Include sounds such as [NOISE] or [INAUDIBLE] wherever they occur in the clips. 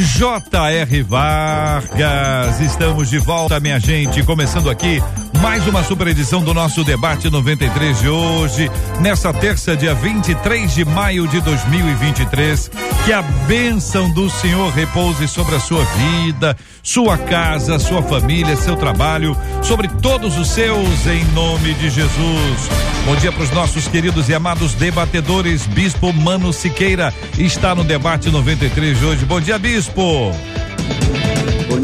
J.R. Vargas. Estamos de volta, minha gente. Começando aqui mais uma super edição do nosso debate 93 de hoje, nessa terça, dia 23 de maio de 2023. Que a bênção do Senhor repouse sobre a sua vida, sua casa, sua família, seu trabalho, sobre todos os seus, em nome de Jesus. Bom dia para os nossos queridos e amados debatedores. Bispo Mano Siqueira está no debate 93 de hoje. Bom dia, Bispo.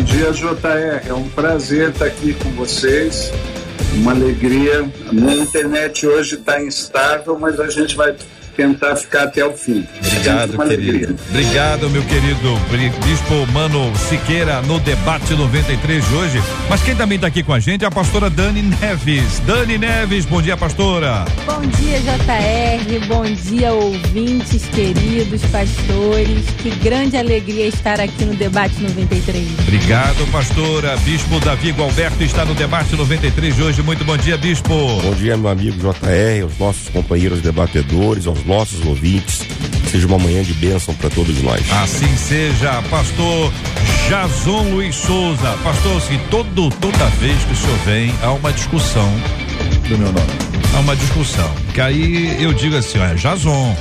Dia, JR. É um prazer estar aqui com vocês. Uma alegria. A internet hoje está instável, mas a gente vai tentar ficar até o fim. Obrigado, querido. Alegria. Obrigado, meu querido Bispo Mano Siqueira, no debate 93 de hoje. Mas quem também está aqui com a gente é a pastora Dani Neves. Dani Neves, bom dia, pastora. Bom dia, JR. Bom dia, ouvintes queridos, pastores. Que grande alegria estar aqui no debate 93. Obrigado, pastora. Bispo Davi Gualberto está no debate 93 de hoje. Muito bom dia, bispo. Bom dia, meu amigo JR, aos nossos companheiros debatedores, aos nossos ouvintes. Seja uma manhã de bênção para todos nós. Assim seja, pastor Jason Luiz Souza. Pastor, assim, todo, toda vez que o senhor vem, há uma discussão do meu nome. Há uma discussão. Que aí eu digo assim, ó, é Jason.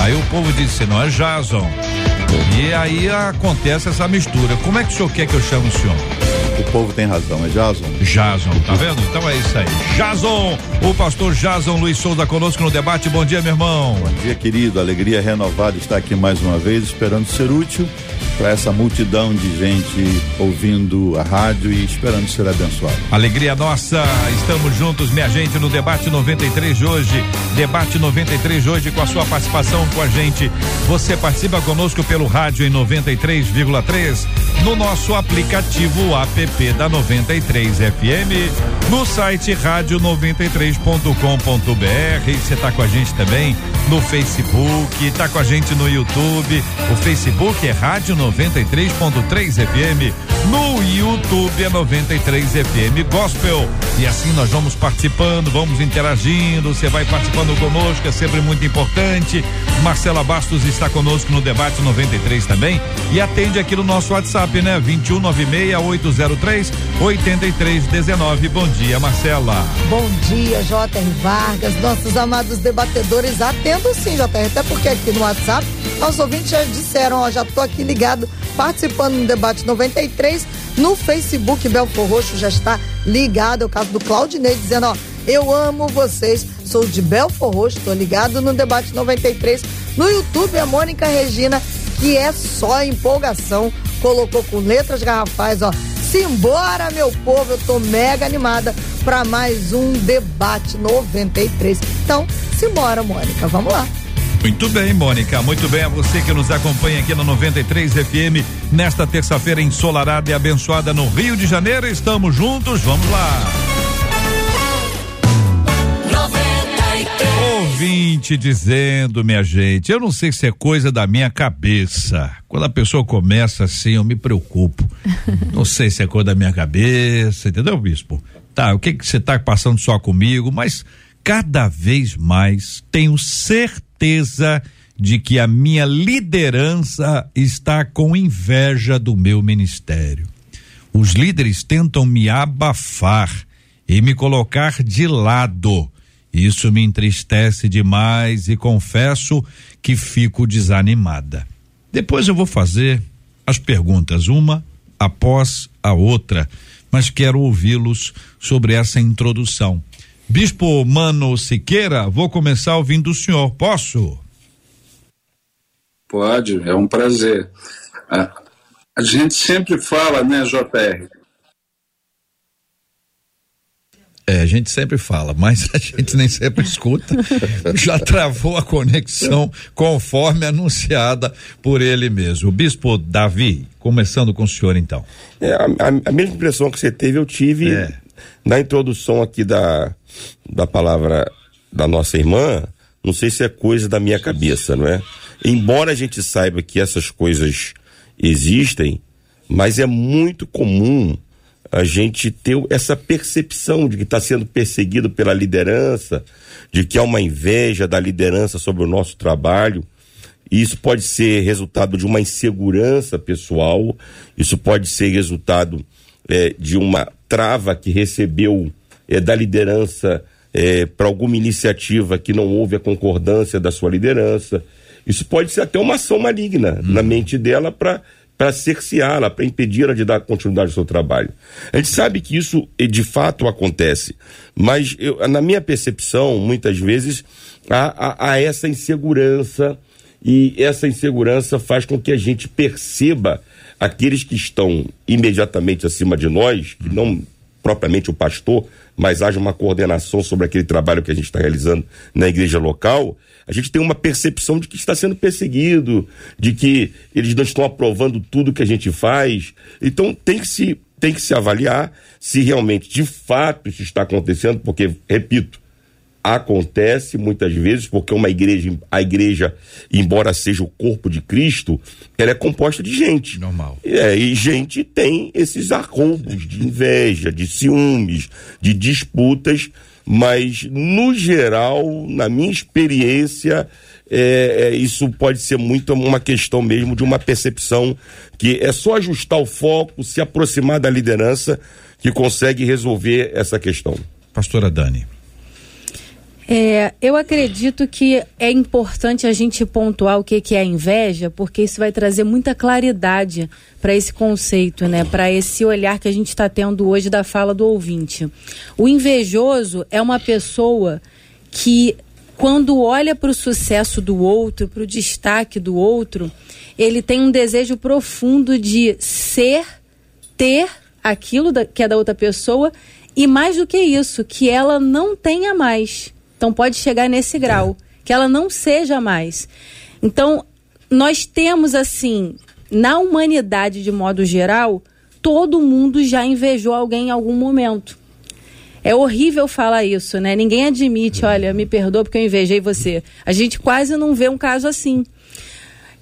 Aí o povo diz assim, não é Jason. E aí acontece essa mistura. Como é que o senhor quer que eu chame o senhor? O povo tem razão, é Jason. Jason, tá vendo? Então é isso aí. Jason, o pastor Jason Luiz Souza conosco no debate. Bom dia, meu irmão. Bom dia, querido. Alegria renovada estar aqui mais uma vez, esperando ser útil para essa multidão de gente ouvindo a rádio e esperando ser abençoado. Alegria nossa, estamos juntos, minha gente, no debate 93 de hoje. Debate 93 de hoje com a sua participação com a gente. Você participa conosco pelo rádio em 93,3, no nosso aplicativo app da 93 FM, no site rádio93.com.br. Você está com a gente também no Facebook, está com a gente no YouTube. O Facebook é Rádio 93.3 FM. No YouTube é 93 FM Gospel. E assim nós vamos participando, vamos interagindo. Você vai participando conosco, é sempre muito importante. Marcela Bastos está conosco no debate 93 também e atende aqui no nosso WhatsApp, né? 2196803 8319. Bom dia, Marcela. Bom dia, J.R. Vargas, nossos amados debatedores. Atendo sim, J.R., até porque aqui no WhatsApp nossos ouvintes já disseram, ó, já tô aqui ligado, participando no debate 93. No Facebook, Belfor Roxo já está ligado. É o caso do Claudinei dizendo, ó, eu amo vocês, sou de Belfor Roxo, tô ligado no debate 93. No YouTube, a Mônica Regina, que é só empolgação, colocou com letras garrafais, ó. Simbora, meu povo, eu tô mega animada para mais um debate 93. Então, simbora, Mônica, vamos lá. Muito bem, Mônica. Muito bem a você que nos acompanha aqui no 93 FM nesta terça-feira ensolarada e abençoada no Rio de Janeiro. Estamos juntos, vamos lá. Ouvinte dizendo, minha gente, eu não sei se é coisa da minha cabeça. Quando a pessoa começa assim, eu me preocupo. [LAUGHS] não sei se é coisa da minha cabeça, entendeu, bispo? Tá, o que que você tá passando só comigo, mas cada vez mais tenho certeza de que a minha liderança está com inveja do meu ministério. Os líderes tentam me abafar e me colocar de lado. Isso me entristece demais e confesso que fico desanimada. Depois eu vou fazer as perguntas, uma após a outra, mas quero ouvi-los sobre essa introdução. Bispo Mano Siqueira, vou começar ouvindo o senhor. Posso? Pode, é um prazer. A, a gente sempre fala, né, JR? É, a gente sempre fala, mas a gente nem sempre escuta. Já travou a conexão conforme anunciada por ele mesmo. O bispo Davi, começando com o senhor então. É, a, a, mesma impressão que você teve, eu tive é. na introdução aqui da, da palavra da nossa irmã. Não sei se é coisa da minha cabeça, não é? Embora a gente saiba que essas coisas existem, mas é muito comum a gente ter essa percepção de que está sendo perseguido pela liderança, de que há uma inveja da liderança sobre o nosso trabalho. E isso pode ser resultado de uma insegurança pessoal, isso pode ser resultado é, de uma trava que recebeu é, da liderança é, para alguma iniciativa que não houve a concordância da sua liderança. Isso pode ser até uma ação maligna hum. na mente dela para para cerceá-la, para impedi-la de dar continuidade ao seu trabalho. A gente sabe que isso de fato acontece, mas eu, na minha percepção, muitas vezes, há, há, há essa insegurança e essa insegurança faz com que a gente perceba aqueles que estão imediatamente acima de nós, que não propriamente o pastor, mas haja uma coordenação sobre aquele trabalho que a gente está realizando na igreja local, a gente tem uma percepção de que está sendo perseguido, de que eles não estão aprovando tudo que a gente faz. Então tem que se, tem que se avaliar se realmente de fato isso está acontecendo, porque, repito, acontece muitas vezes porque uma igreja, a igreja, embora seja o corpo de Cristo, ela é composta de gente. Normal. É, e gente tem esses arrombos de inveja, de ciúmes, de disputas mas no geral, na minha experiência, é, é, isso pode ser muito uma questão mesmo de uma percepção que é só ajustar o foco, se aproximar da liderança que consegue resolver essa questão. Pastora Dani. É, eu acredito que é importante a gente pontuar o que, que é inveja, porque isso vai trazer muita claridade para esse conceito, né? Para esse olhar que a gente está tendo hoje da fala do ouvinte. O invejoso é uma pessoa que, quando olha para o sucesso do outro, para o destaque do outro, ele tem um desejo profundo de ser, ter aquilo da, que é da outra pessoa e mais do que isso, que ela não tenha mais. Então pode chegar nesse grau, que ela não seja mais. Então, nós temos assim, na humanidade de modo geral, todo mundo já invejou alguém em algum momento. É horrível falar isso, né? Ninguém admite, olha, me perdoa porque eu invejei você. A gente quase não vê um caso assim.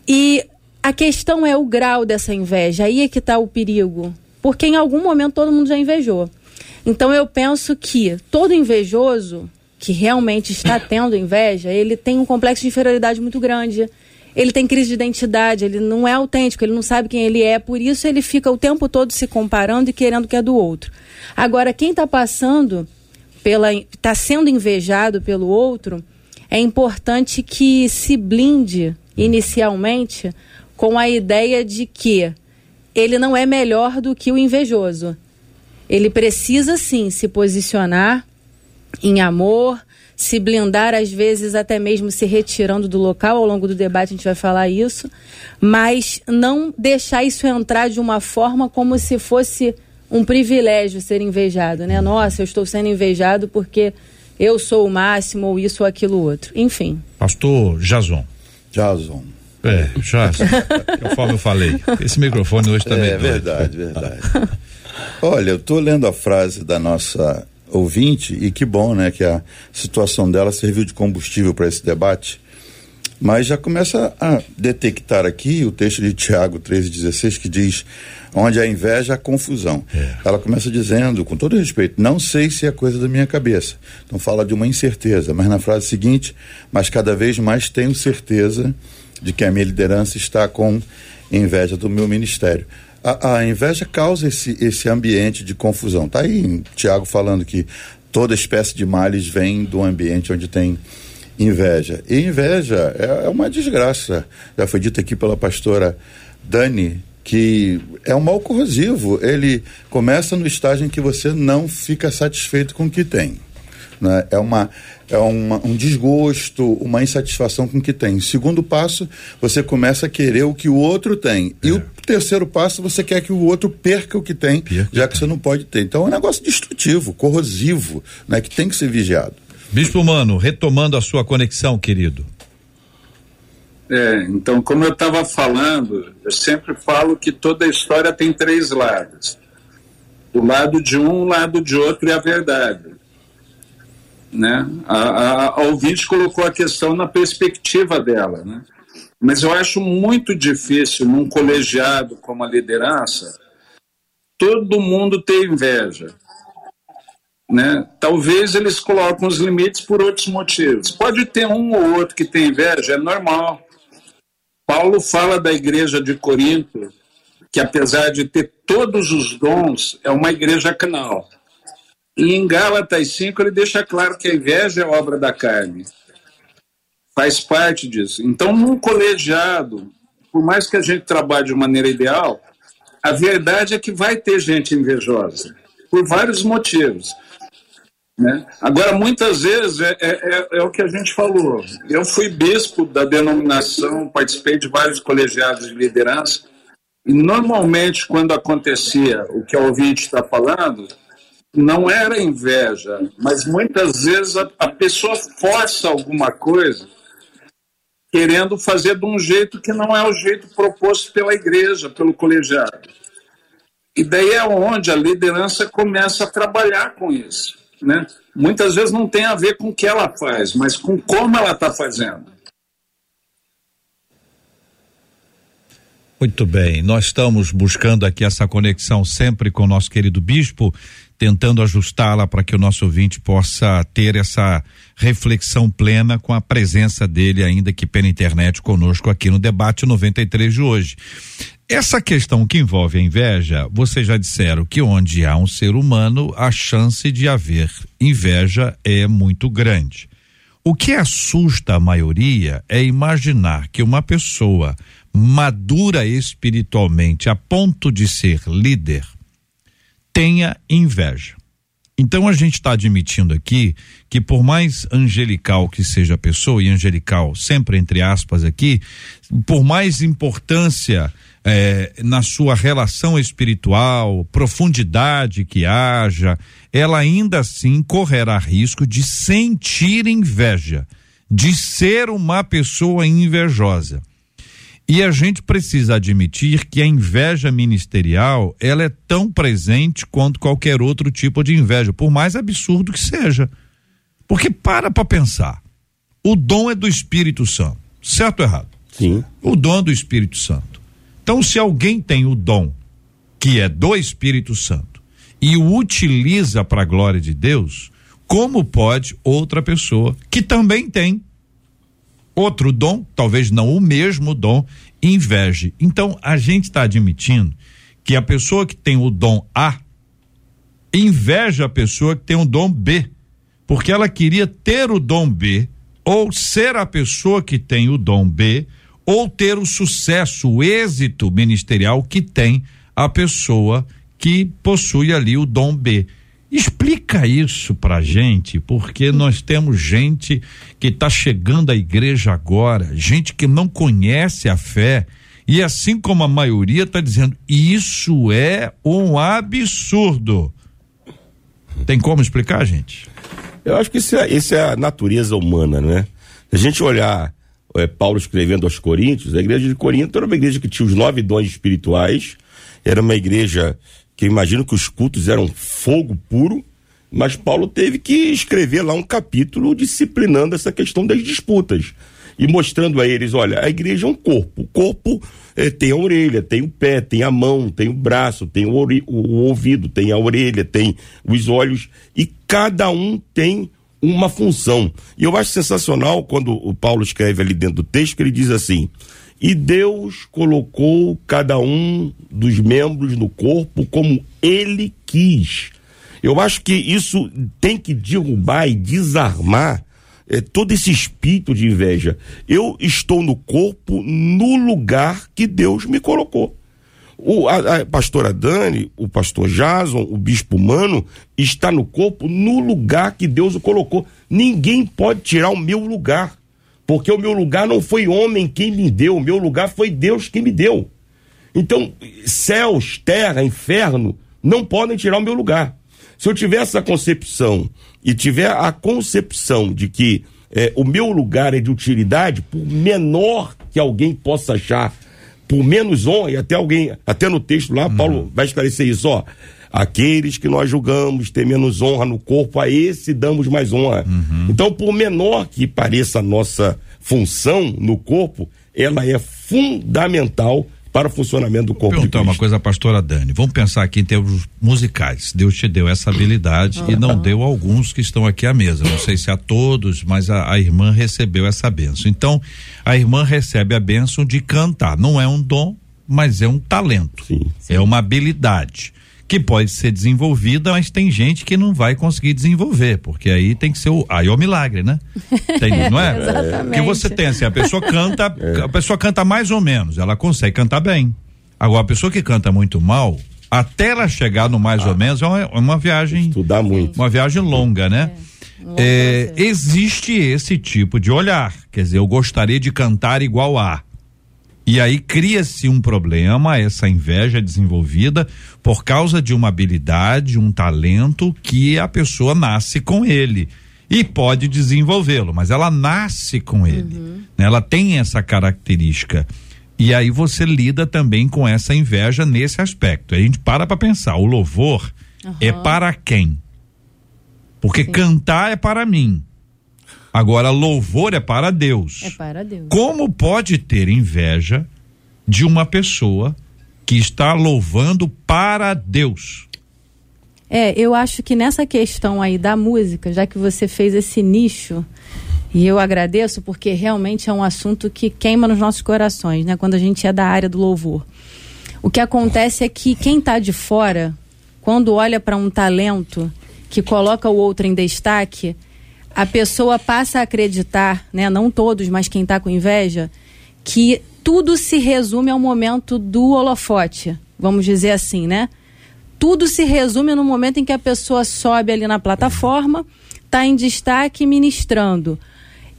E a questão é o grau dessa inveja. Aí é que está o perigo. Porque em algum momento todo mundo já invejou. Então eu penso que todo invejoso, que realmente está tendo inveja, ele tem um complexo de inferioridade muito grande. Ele tem crise de identidade, ele não é autêntico, ele não sabe quem ele é, por isso ele fica o tempo todo se comparando e querendo que é do outro. Agora, quem está passando pela. está sendo invejado pelo outro, é importante que se blinde inicialmente com a ideia de que ele não é melhor do que o invejoso. Ele precisa sim se posicionar em amor, se blindar, às vezes até mesmo se retirando do local. Ao longo do debate a gente vai falar isso, mas não deixar isso entrar de uma forma como se fosse um privilégio ser invejado, né? Nossa, eu estou sendo invejado porque eu sou o máximo ou isso ou aquilo outro. Enfim. Pastor Jason. Jason. É, Jason. conforme eu falei. Esse microfone hoje também. É, é verdade, verdade. Olha, eu estou lendo a frase da nossa ouvinte, e que bom, né, que a situação dela serviu de combustível para esse debate. Mas já começa a detectar aqui o texto de Tiago 13,16 que diz: onde a inveja, a confusão. É. Ela começa dizendo, com todo respeito, não sei se é coisa da minha cabeça. Então fala de uma incerteza, mas na frase seguinte, mas cada vez mais tenho certeza de que a minha liderança está com inveja do meu ministério a, a inveja causa esse, esse ambiente de confusão. Tá aí Tiago falando que toda espécie de males vem do ambiente onde tem inveja. E inveja é, é uma desgraça. Já foi dito aqui pela pastora Dani que é um mal corrosivo. Ele começa no estágio em que você não fica satisfeito com o que tem. Né? É, uma, é uma, um desgosto, uma insatisfação com o que tem. Segundo passo, você começa a querer o que o outro tem. É. E o terceiro passo, você quer que o outro perca o que tem, perca. já que você não pode ter. Então é um negócio destrutivo, corrosivo, né? que tem que ser vigiado. Bispo Mano, retomando a sua conexão, querido. É, então, como eu estava falando, eu sempre falo que toda história tem três lados. O lado de um, o lado de outro e a verdade. Né? A, a, a ouvinte colocou a questão na perspectiva dela. Né? Mas eu acho muito difícil, num colegiado como a liderança, todo mundo ter inveja. Né? Talvez eles colocam os limites por outros motivos. Pode ter um ou outro que tem inveja, é normal. Paulo fala da igreja de Corinto, que apesar de ter todos os dons, é uma igreja canal. E em Gálatas 5 ele deixa claro que a inveja é obra da carne. Faz parte disso. Então, num colegiado, por mais que a gente trabalhe de maneira ideal, a verdade é que vai ter gente invejosa, por vários motivos. Né? Agora, muitas vezes, é, é, é, é, o que a gente falou. Eu fui bispo da denominação, participei de vários colegiados de liderança, e normalmente, quando acontecia o que a ouvinte está falando, não era inveja, mas muitas vezes a, a pessoa força alguma coisa querendo fazer de um jeito que não é o jeito proposto pela igreja, pelo colegiado. E daí é onde a liderança começa a trabalhar com isso né? muitas vezes não tem a ver com o que ela faz, mas com como ela está fazendo. Muito bem, nós estamos buscando aqui essa conexão sempre com o nosso querido bispo, tentando ajustá-la para que o nosso ouvinte possa ter essa reflexão plena com a presença dele, ainda que pela internet, conosco aqui no debate 93 de hoje. Essa questão que envolve a inveja, vocês já disseram que onde há um ser humano, a chance de haver inveja é muito grande. O que assusta a maioria é imaginar que uma pessoa madura espiritualmente a ponto de ser líder tenha inveja. Então a gente está admitindo aqui que por mais angelical que seja a pessoa, e angelical sempre entre aspas aqui, por mais importância é, na sua relação espiritual, profundidade que haja, ela ainda assim correrá risco de sentir inveja, de ser uma pessoa invejosa. E a gente precisa admitir que a inveja ministerial, ela é tão presente quanto qualquer outro tipo de inveja, por mais absurdo que seja. Porque para para pensar. O dom é do Espírito Santo, certo ou errado? Sim. O dom é do Espírito Santo. Então, se alguém tem o dom, que é do Espírito Santo, e o utiliza para a glória de Deus, como pode outra pessoa que também tem outro dom, talvez não o mesmo dom, inveje? Então, a gente está admitindo que a pessoa que tem o dom A inveja a pessoa que tem o dom B, porque ela queria ter o dom B ou ser a pessoa que tem o dom B ou ter o sucesso, o êxito ministerial que tem a pessoa que possui ali o dom B. Explica isso pra gente, porque nós temos gente que está chegando à igreja agora, gente que não conhece a fé, e assim como a maioria está dizendo, isso é um absurdo. Tem como explicar, gente? Eu acho que isso é, isso é a natureza humana, né? Se a gente olhar é, Paulo escrevendo aos Coríntios, a igreja de Corinto era uma igreja que tinha os nove dons espirituais, era uma igreja que eu imagino que os cultos eram fogo puro, mas Paulo teve que escrever lá um capítulo disciplinando essa questão das disputas e mostrando a eles, olha, a igreja é um corpo, o corpo é, tem a orelha, tem o pé, tem a mão, tem o braço, tem o, o ouvido, tem a orelha, tem os olhos e cada um tem uma função. E eu acho sensacional quando o Paulo escreve ali dentro do texto que ele diz assim: "E Deus colocou cada um dos membros no corpo como ele quis". Eu acho que isso tem que derrubar e desarmar é, todo esse espírito de inveja. Eu estou no corpo no lugar que Deus me colocou. O, a, a pastora Dani, o pastor Jason, o bispo Mano, está no corpo no lugar que Deus o colocou. Ninguém pode tirar o meu lugar. Porque o meu lugar não foi homem quem me deu, o meu lugar foi Deus quem me deu. Então, céus, terra, inferno, não podem tirar o meu lugar. Se eu tiver essa concepção e tiver a concepção de que é, o meu lugar é de utilidade, por menor que alguém possa achar, por menos honra, e até alguém, até no texto lá, uhum. Paulo vai esclarecer isso, ó. Aqueles que nós julgamos ter menos honra no corpo, a esse damos mais honra. Uhum. Então, por menor que pareça a nossa função no corpo, ela é fundamental para o funcionamento do corpo. Vou perguntar uma coisa, pastora Dani. Vamos pensar aqui em termos musicais. Deus te deu essa habilidade uhum. e não deu a alguns que estão aqui à mesa. Não sei se a todos, mas a, a irmã recebeu essa benção. Então, a irmã recebe a benção de cantar. Não é um dom, mas é um talento. Sim, sim. É uma habilidade que pode ser desenvolvida, mas tem gente que não vai conseguir desenvolver, porque aí tem que ser o aí é o milagre, né? [LAUGHS] Tem, não é? Exatamente. Que você tem assim, a pessoa canta, [LAUGHS] é. a pessoa canta mais ou menos, ela consegue cantar bem. Agora a pessoa que canta muito mal, até ela chegar no mais ah. ou menos é uma, é uma viagem estudar muito, uma viagem longa, né? É. É, existe esse tipo de olhar, quer dizer, eu gostaria de cantar igual a e aí cria-se um problema, essa inveja desenvolvida por causa de uma habilidade, um talento que a pessoa nasce com ele e pode desenvolvê-lo, mas ela nasce com ele. Uhum. Né? Ela tem essa característica. E aí você lida também com essa inveja nesse aspecto. A gente para para pensar, o louvor uhum. é para quem? Porque Sim. cantar é para mim. Agora, louvor é para Deus. É para Deus. Como pode ter inveja de uma pessoa que está louvando para Deus? É, eu acho que nessa questão aí da música, já que você fez esse nicho, e eu agradeço porque realmente é um assunto que queima nos nossos corações, né? Quando a gente é da área do louvor. O que acontece é que quem está de fora, quando olha para um talento que coloca o outro em destaque, a pessoa passa a acreditar, né, não todos, mas quem está com inveja, que tudo se resume ao momento do holofote, vamos dizer assim, né? Tudo se resume no momento em que a pessoa sobe ali na plataforma, está em destaque ministrando.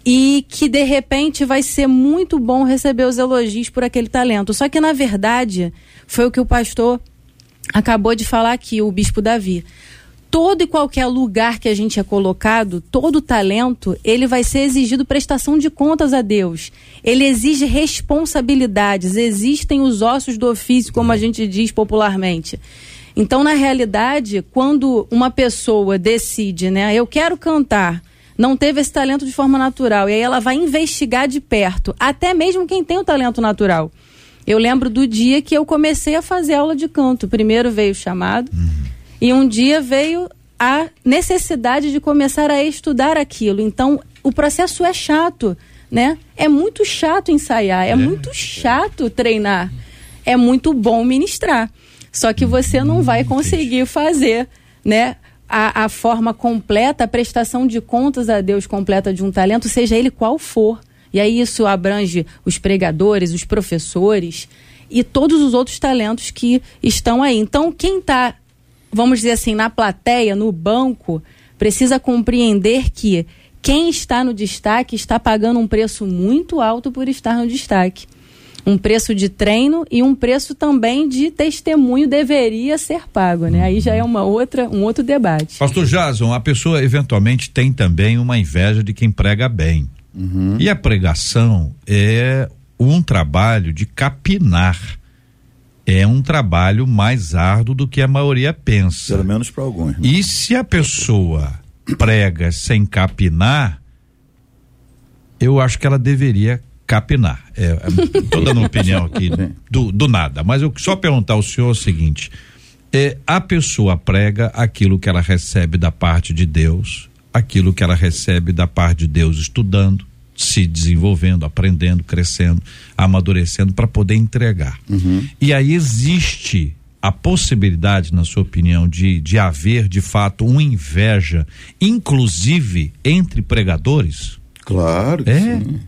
E que de repente vai ser muito bom receber os elogios por aquele talento. Só que na verdade, foi o que o pastor acabou de falar aqui, o bispo Davi todo e qualquer lugar que a gente é colocado, todo talento, ele vai ser exigido prestação de contas a Deus. Ele exige responsabilidades, existem os ossos do ofício, como a gente diz popularmente. Então, na realidade, quando uma pessoa decide, né, eu quero cantar, não teve esse talento de forma natural, e aí ela vai investigar de perto, até mesmo quem tem o talento natural. Eu lembro do dia que eu comecei a fazer aula de canto. Primeiro veio o chamado. Uhum e um dia veio a necessidade de começar a estudar aquilo. Então, o processo é chato, né? É muito chato ensaiar, é, é. muito chato treinar. É muito bom ministrar. Só que você não vai conseguir fazer, né? A, a forma completa, a prestação de contas a Deus completa de um talento, seja ele qual for. E aí isso abrange os pregadores, os professores e todos os outros talentos que estão aí. Então, quem está vamos dizer assim, na plateia, no banco, precisa compreender que quem está no destaque está pagando um preço muito alto por estar no destaque. Um preço de treino e um preço também de testemunho deveria ser pago, né? Aí já é uma outra, um outro debate. Pastor Jason, a pessoa eventualmente tem também uma inveja de quem prega bem. Uhum. E a pregação é um trabalho de capinar é um trabalho mais árduo do que a maioria pensa. Pelo menos para alguns. Né? E se a pessoa prega sem capinar, eu acho que ela deveria capinar. É, estou é, dando uma opinião aqui [LAUGHS] do, do nada, mas eu só perguntar ao senhor o seguinte: é, a pessoa prega aquilo que ela recebe da parte de Deus, aquilo que ela recebe da parte de Deus estudando, se desenvolvendo, aprendendo, crescendo, amadurecendo para poder entregar. Uhum. E aí existe a possibilidade, na sua opinião, de, de haver de fato uma inveja, inclusive entre pregadores? Claro que é. sim.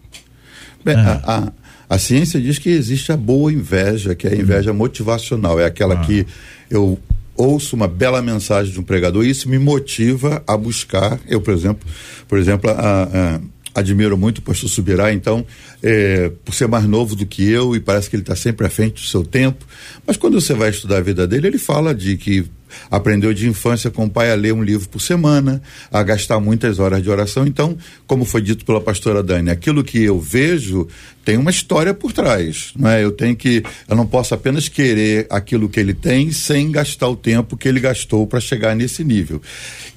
Bem, ah. a, a, A ciência diz que existe a boa inveja, que é a inveja motivacional, é aquela ah. que eu ouço uma bela mensagem de um pregador e isso me motiva a buscar. Eu, por exemplo, por exemplo, a, a admiro muito o pastor Subirá, então, é, por ser mais novo do que eu e parece que ele está sempre à frente do seu tempo. Mas quando você vai estudar a vida dele, ele fala de que aprendeu de infância com o pai a ler um livro por semana, a gastar muitas horas de oração. Então, como foi dito pela pastora Dani, aquilo que eu vejo tem uma história por trás, não é? Eu tenho que, eu não posso apenas querer aquilo que ele tem sem gastar o tempo que ele gastou para chegar nesse nível.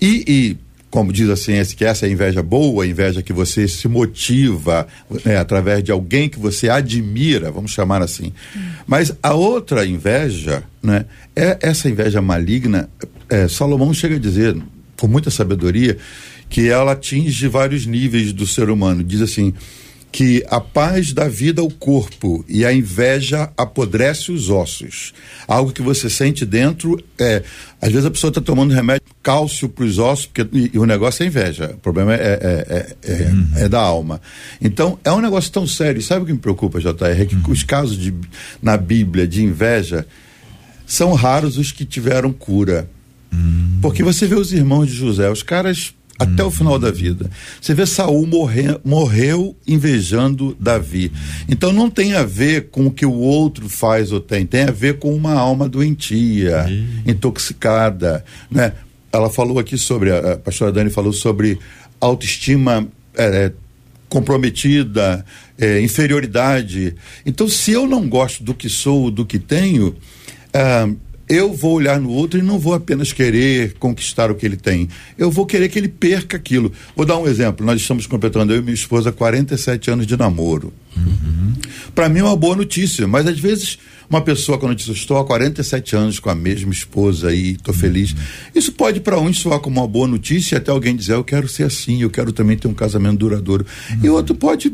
E, e como diz a ciência, que essa é a inveja boa, a inveja que você se motiva né, através de alguém que você admira, vamos chamar assim. Mas a outra inveja, né, é essa inveja maligna. É, Salomão chega a dizer, com muita sabedoria, que ela atinge vários níveis do ser humano. Diz assim: que a paz dá vida ao corpo e a inveja apodrece os ossos. Algo que você sente dentro é. Às vezes a pessoa está tomando remédio cálcio para os ossos, porque e, e, o negócio é inveja. O problema é, é, é, é, uhum. é da alma. Então, é um negócio tão sério. Sabe o que me preocupa, JR? É que uhum. os casos de, na Bíblia de inveja são raros os que tiveram cura. Uhum. Porque você vê os irmãos de José, os caras até o final da vida. Você vê Saul morrer, morreu invejando Davi. Então não tem a ver com o que o outro faz ou tem, tem a ver com uma alma doentia, intoxicada, né? Ela falou aqui sobre a, a pastora Dani falou sobre autoestima é, é, comprometida, é, inferioridade. Então, se eu não gosto do que sou, do que tenho, ah, eu vou olhar no outro e não vou apenas querer conquistar o que ele tem. Eu vou querer que ele perca aquilo. Vou dar um exemplo. Nós estamos completando, eu e minha esposa, 47 anos de namoro. Uhum. Para mim é uma boa notícia, mas às vezes uma pessoa a notícia, estou há 47 anos com a mesma esposa e estou feliz. Uhum. Isso pode para uns soar como uma boa notícia, até alguém dizer, eu quero ser assim, eu quero também ter um casamento duradouro. Uhum. E outro pode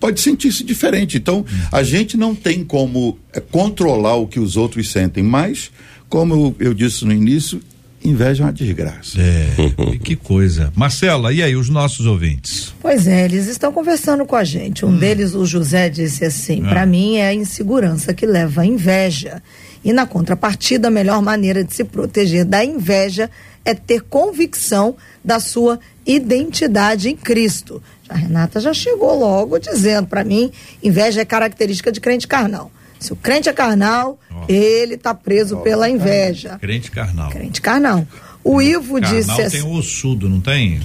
pode sentir-se diferente. Então, a gente não tem como é, controlar o que os outros sentem, mas, como eu, eu disse no início, inveja é uma desgraça. É, [LAUGHS] que coisa. Marcela, e aí, os nossos ouvintes? Pois é, eles estão conversando com a gente. Um hum. deles, o José, disse assim: ah. para mim é a insegurança que leva à inveja. E na contrapartida, a melhor maneira de se proteger da inveja é ter convicção da sua identidade em Cristo. A Renata já chegou logo dizendo para mim, inveja é característica de crente carnal. Se o crente é carnal, oh. ele está preso oh, pela inveja. Crente carnal. Crente carnal. O Ivo carnal disse assim. tem o ossudo, não tem?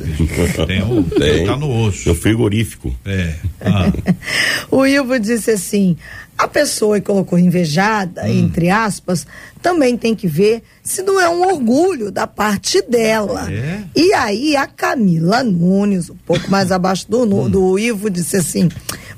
tem o. [LAUGHS] Tem. Tá no osso. É o frigorífico. É. Ah. [LAUGHS] o Ivo disse assim: a pessoa que colocou invejada, hum. entre aspas, também tem que ver se não é um orgulho da parte dela. É? E aí a Camila Nunes, um pouco mais [LAUGHS] abaixo do, hum. do Ivo, disse assim: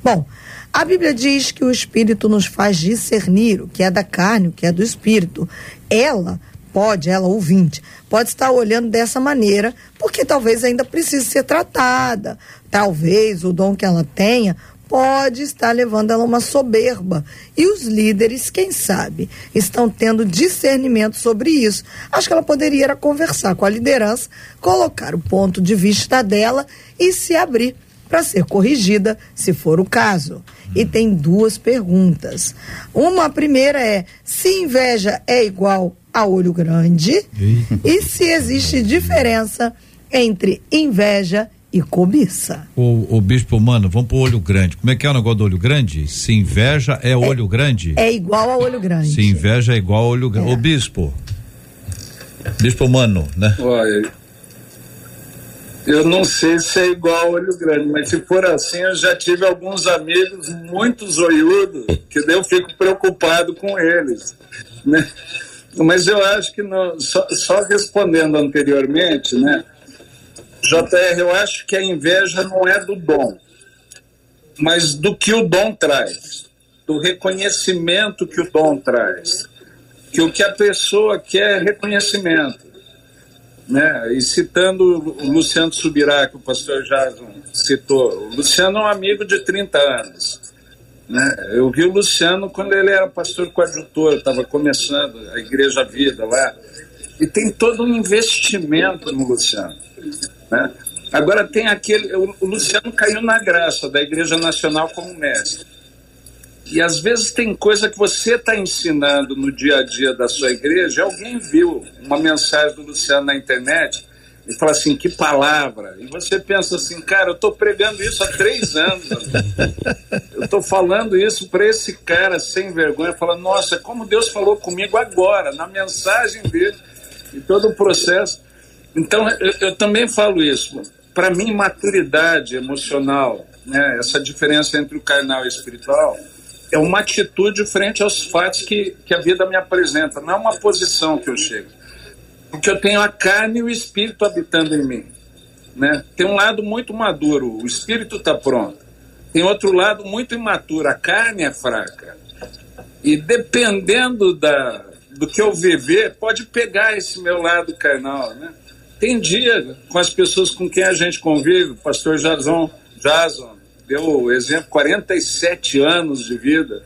Bom, a Bíblia diz que o Espírito nos faz discernir o que é da carne, o que é do Espírito. Ela pode, ela ouvinte, pode estar olhando dessa maneira, porque talvez ainda precise ser tratada. Talvez o dom que ela tenha pode estar levando ela a uma soberba. E os líderes, quem sabe, estão tendo discernimento sobre isso. Acho que ela poderia conversar com a liderança, colocar o ponto de vista dela e se abrir para ser corrigida, se for o caso. E tem duas perguntas. Uma primeira é: se inveja é igual a olho grande? e se existe diferença entre inveja e cobiça. O, o bispo, mano, vamos pro olho grande. Como é que é o negócio do olho grande? Se inveja é, é olho grande? É igual a olho grande. Se inveja é igual a olho grande. É. O bispo. Bispo, mano, né? Olha, eu não sei se é igual olho grande, mas se for assim, eu já tive alguns amigos muito zoiudos, que eu fico preocupado com eles, né? Mas eu acho que não, só, só respondendo anteriormente, né? JR, eu acho que a inveja não é do dom, mas do que o dom traz, do reconhecimento que o dom traz. Que o que a pessoa quer é reconhecimento. Né? E citando o Luciano Subirá, que o pastor Jason citou, o Luciano é um amigo de 30 anos. Né? Eu vi o Luciano quando ele era pastor coadjutor, estava começando a Igreja Vida lá. E tem todo um investimento no Luciano. Né? Agora tem aquele. O Luciano caiu na graça da Igreja Nacional como mestre. E às vezes tem coisa que você está ensinando no dia a dia da sua igreja, alguém viu uma mensagem do Luciano na internet e fala assim, que palavra. E você pensa assim, cara, eu estou pregando isso há três anos. eu estou falando isso para esse cara sem vergonha, falando, nossa, como Deus falou comigo agora, na mensagem dele, e todo o processo. Então, eu, eu também falo isso. Para mim, maturidade emocional, né, essa diferença entre o carnal e o espiritual, é uma atitude frente aos fatos que, que a vida me apresenta, não é uma posição que eu chego. Porque eu tenho a carne e o espírito habitando em mim. Né? Tem um lado muito maduro, o espírito está pronto. Tem outro lado muito imaturo, a carne é fraca. E dependendo da, do que eu viver, pode pegar esse meu lado carnal. Né? Tem dia com as pessoas com quem a gente convive, o pastor Jason, Jason deu exemplo, 47 anos de vida.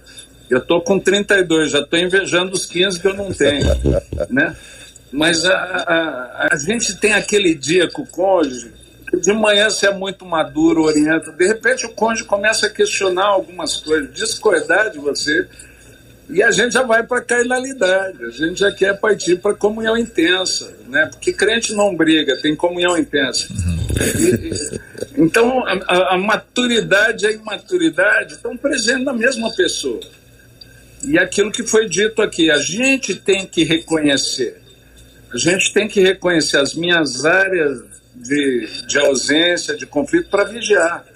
Eu estou com 32, já estou invejando os 15 que eu não tenho. [LAUGHS] né? Mas a, a, a gente tem aquele dia com o cônjuge, que de manhã você é muito maduro, orienta, de repente o cônjuge começa a questionar algumas coisas, discordar de você, e a gente já vai para a carnalidade, a gente já quer partir para comunhão intensa, né? Porque crente não briga, tem comunhão intensa. E, então, a, a, maturidade e a imaturidade estão presentes na mesma pessoa. E aquilo que foi dito aqui, a gente tem que reconhecer. A gente tem que reconhecer as minhas áreas de, de ausência, de conflito, para vigiar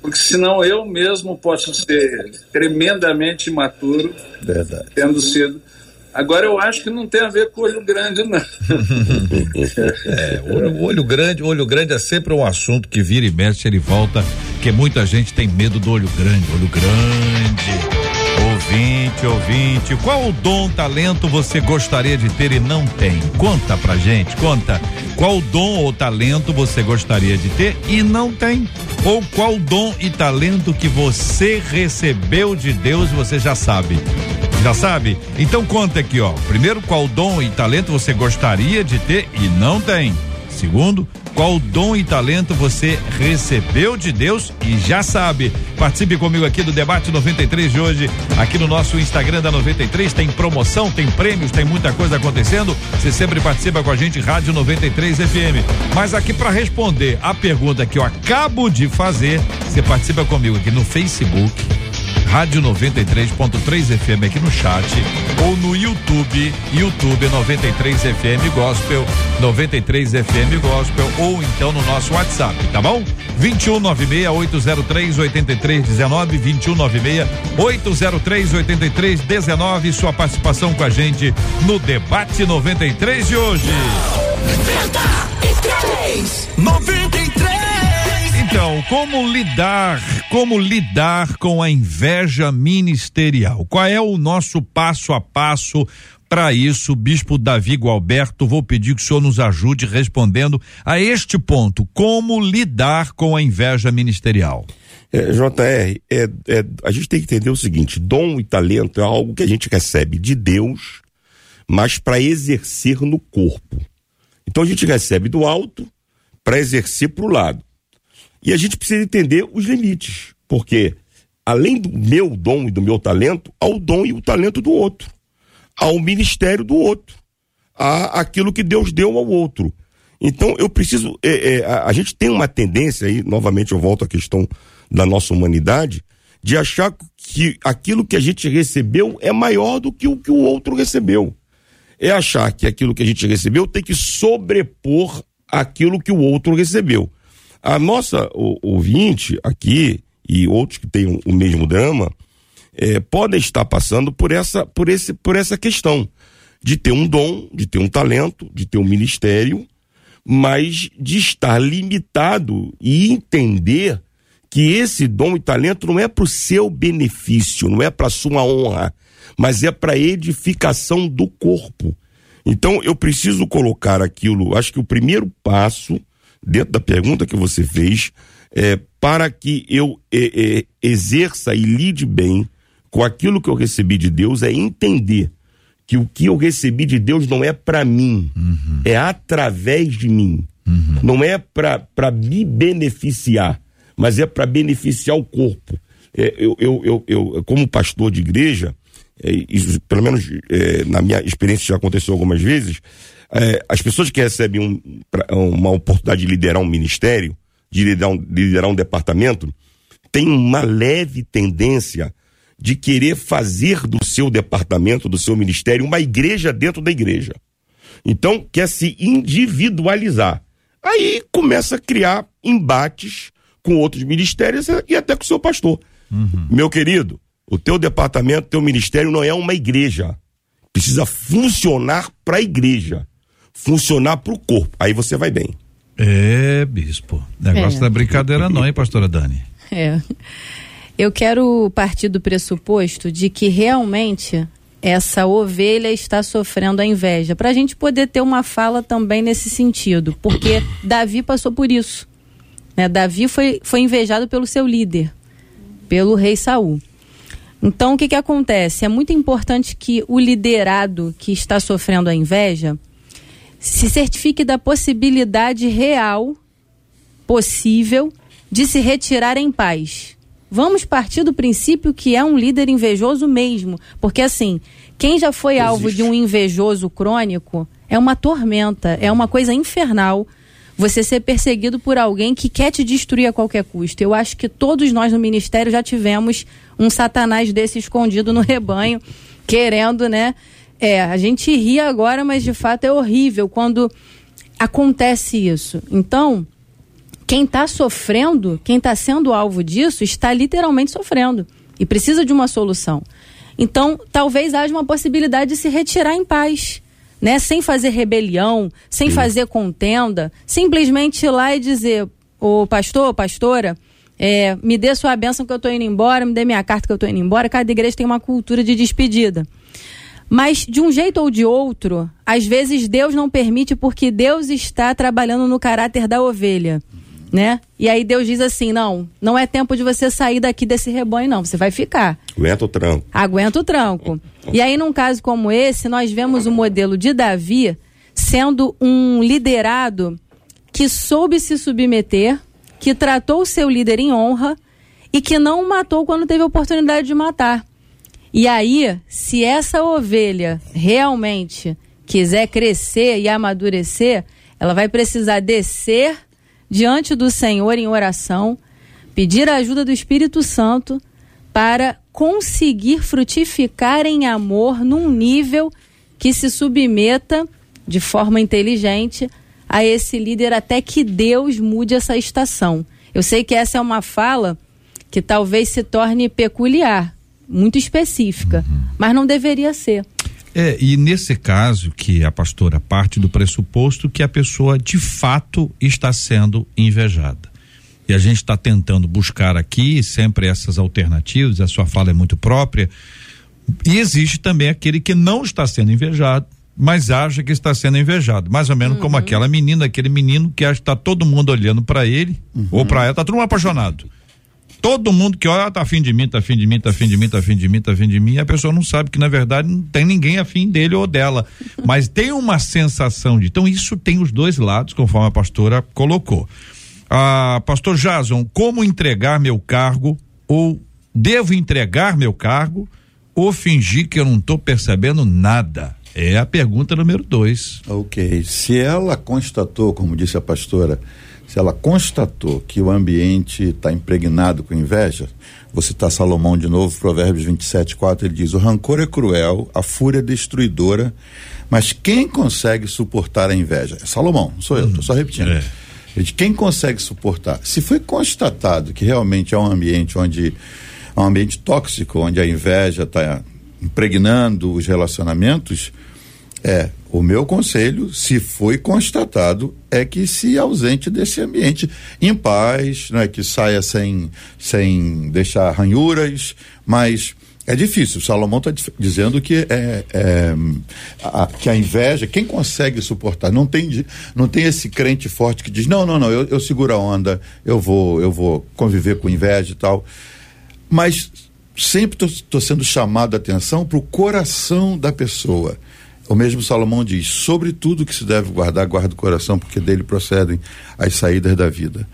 porque senão eu mesmo posso ser tremendamente imaturo, Verdade. tendo sido. Agora eu acho que não tem a ver com olho grande, não. [LAUGHS] é, olho, olho, grande, olho grande é sempre um assunto que vira e mexe, ele volta, porque muita gente tem medo do olho grande, olho grande. Ouvinte, ouvinte, qual dom, talento você gostaria de ter e não tem? Conta pra gente, conta. Qual dom ou talento você gostaria de ter e não tem? Ou qual dom e talento que você recebeu de Deus você já sabe? Já sabe? Então conta aqui, ó. Primeiro, qual dom e talento você gostaria de ter e não tem? Segundo, qual dom e talento você recebeu de Deus e já sabe. Participe comigo aqui do debate 93 de hoje, aqui no nosso Instagram da 93, tem promoção, tem prêmios, tem muita coisa acontecendo. Você sempre participa com a gente Rádio 93 FM. Mas aqui para responder a pergunta que eu acabo de fazer, você participa comigo aqui no Facebook Rádio 93.3 FM aqui no chat ou no YouTube, YouTube 93 FM Gospel, 93 FM Gospel ou então no nosso WhatsApp, tá bom? 2196 803 8319 2196 803 8319 sua participação com a gente no debate 93 de hoje. 93 93 então, como lidar, como lidar com a inveja ministerial? Qual é o nosso passo a passo para isso, Bispo Davi Gualberto, vou pedir que o senhor nos ajude respondendo a este ponto. Como lidar com a inveja ministerial? É, JR, é, é, a gente tem que entender o seguinte: dom e talento é algo que a gente recebe de Deus, mas para exercer no corpo. Então a gente recebe do alto para exercer para o lado. E a gente precisa entender os limites, porque além do meu dom e do meu talento, há o dom e o talento do outro, há o ministério do outro, há aquilo que Deus deu ao outro. Então eu preciso, é, é, a, a, gente tem uma tendência aí, novamente eu volto à questão da nossa humanidade, de achar que aquilo que a gente recebeu é maior do que o que o outro recebeu. É achar que aquilo que a gente recebeu tem que sobrepor aquilo que o outro recebeu. A nossa o, ouvinte aqui e outros que têm o mesmo drama é, podem estar passando por essa, por, esse, por essa questão de ter um dom, de ter um talento, de ter um ministério, mas de estar limitado e entender que esse dom e talento não é para o seu benefício, não é para sua honra, mas é para edificação do corpo. Então eu preciso colocar aquilo. Acho que o primeiro passo dentro da pergunta que você fez, é, para que eu é, é, exerça e lide bem com aquilo que eu recebi de Deus, é entender que o que eu recebi de Deus não é para mim, uhum. é através de mim. Uhum. Não é para me beneficiar, mas é para beneficiar o corpo. é, eu, eu, eu, eu, como pastor de igreja, é, isso, pelo menos é, na minha experiência já aconteceu algumas vezes, é, as pessoas que recebem um, uma oportunidade de liderar um ministério, de liderar um, liderar um departamento, têm uma leve tendência de querer fazer do seu departamento, do seu ministério, uma igreja dentro da igreja. Então, quer se individualizar. Aí começa a criar embates com outros ministérios e até com o seu pastor. Uhum. Meu querido, o teu departamento, teu ministério não é uma igreja. Precisa funcionar para a igreja, funcionar para o corpo. Aí você vai bem. É, bispo. Negócio é. da brincadeira não, hein, pastora Dani? É. Eu quero partir do pressuposto de que realmente essa ovelha está sofrendo a inveja, para a gente poder ter uma fala também nesse sentido, porque [COUGHS] Davi passou por isso. Né? Davi foi, foi invejado pelo seu líder, pelo rei Saul. Então, o que, que acontece? É muito importante que o liderado que está sofrendo a inveja se certifique da possibilidade real, possível, de se retirar em paz. Vamos partir do princípio que é um líder invejoso mesmo. Porque, assim, quem já foi Existe. alvo de um invejoso crônico é uma tormenta, é uma coisa infernal você ser perseguido por alguém que quer te destruir a qualquer custo. Eu acho que todos nós no ministério já tivemos um satanás desse escondido no rebanho, querendo, né? É, a gente ri agora, mas de fato é horrível quando acontece isso. Então, quem está sofrendo, quem está sendo alvo disso, está literalmente sofrendo e precisa de uma solução. Então, talvez haja uma possibilidade de se retirar em paz né? Sem fazer rebelião, sem fazer contenda, simplesmente ir lá e dizer, o pastor, pastora, é, me dê sua bênção que eu estou indo embora, me dê minha carta que eu estou indo embora. Cada igreja tem uma cultura de despedida. Mas de um jeito ou de outro, às vezes Deus não permite porque Deus está trabalhando no caráter da ovelha né? E aí Deus diz assim: não, não é tempo de você sair daqui desse rebanho, não. Você vai ficar. Aguenta o tranco. Aguenta o tranco. E aí, num caso como esse, nós vemos o modelo de Davi sendo um liderado que soube se submeter, que tratou o seu líder em honra e que não matou quando teve a oportunidade de matar. E aí, se essa ovelha realmente quiser crescer e amadurecer, ela vai precisar descer diante do Senhor em oração, pedir a ajuda do Espírito Santo para conseguir frutificar em amor num nível que se submeta de forma inteligente a esse líder até que Deus mude essa estação. Eu sei que essa é uma fala que talvez se torne peculiar, muito específica, uhum. mas não deveria ser. É, e nesse caso que a pastora parte do pressuposto que a pessoa de fato está sendo invejada. E a gente está tentando buscar aqui sempre essas alternativas, a sua fala é muito própria. E existe também aquele que não está sendo invejado, mas acha que está sendo invejado. Mais ou menos uhum. como aquela menina, aquele menino que acha que está todo mundo olhando para ele uhum. ou para ela, está todo mundo apaixonado todo mundo que olha, tá afim de mim, tá afim de mim, tá afim de mim, tá afim de mim, tá afim de mim, e a pessoa não sabe que na verdade não tem ninguém afim dele ou dela. [LAUGHS] Mas tem uma sensação de. Então, isso tem os dois lados, conforme a pastora colocou. Ah, pastor Jason, como entregar meu cargo? Ou devo entregar meu cargo? Ou fingir que eu não estou percebendo nada? É a pergunta número dois. Ok. Se ela constatou, como disse a pastora, se ela constatou que o ambiente está impregnado com inveja, vou citar Salomão de novo, Provérbios 27, 4, ele diz: O rancor é cruel, a fúria é destruidora, mas quem consegue suportar a inveja? É Salomão, não sou eu, estou só uhum. repetindo. É. Ele diz, quem consegue suportar? Se foi constatado que realmente é um ambiente onde é um ambiente tóxico, onde a inveja está impregnando os relacionamentos, é, o meu conselho, se foi constatado, é que se ausente desse ambiente em paz, não é que saia sem, sem deixar ranhuras, mas é difícil. Salomão está dizendo que é, é a, que a inveja, quem consegue suportar? Não tem, não tem esse crente forte que diz não, não, não, eu, eu seguro a onda, eu vou, eu vou conviver com inveja e tal. Mas sempre estou sendo chamado a atenção para o coração da pessoa. O mesmo Salomão diz: sobre tudo que se deve guardar, guarda o coração, porque dele procedem as saídas da vida.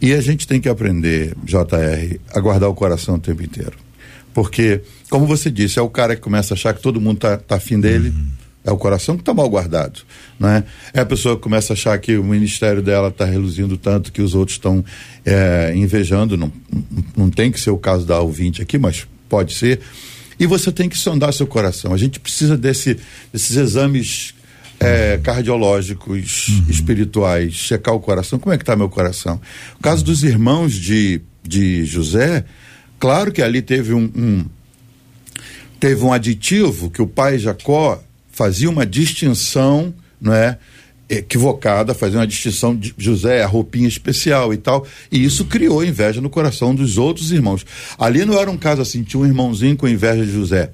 E a gente tem que aprender, JR, a guardar o coração o tempo inteiro. Porque, como você disse, é o cara que começa a achar que todo mundo tá, tá afim dele. Uhum. É o coração que está mal guardado, né? É a pessoa que começa a achar que o ministério dela está reluzindo tanto que os outros estão é, invejando. Não, não tem que ser o caso da ouvinte aqui, mas pode ser. E você tem que sondar seu coração. A gente precisa desse, desses exames é, cardiológicos, uhum. espirituais, checar o coração. Como é que está meu coração? O caso dos irmãos de, de José, claro que ali teve um, um teve um aditivo que o pai Jacó fazia uma distinção, não é? Equivocada, fazia uma distinção de José, a roupinha especial e tal, e isso criou inveja no coração dos outros irmãos. Ali não era um caso assim, tinha um irmãozinho com inveja de José.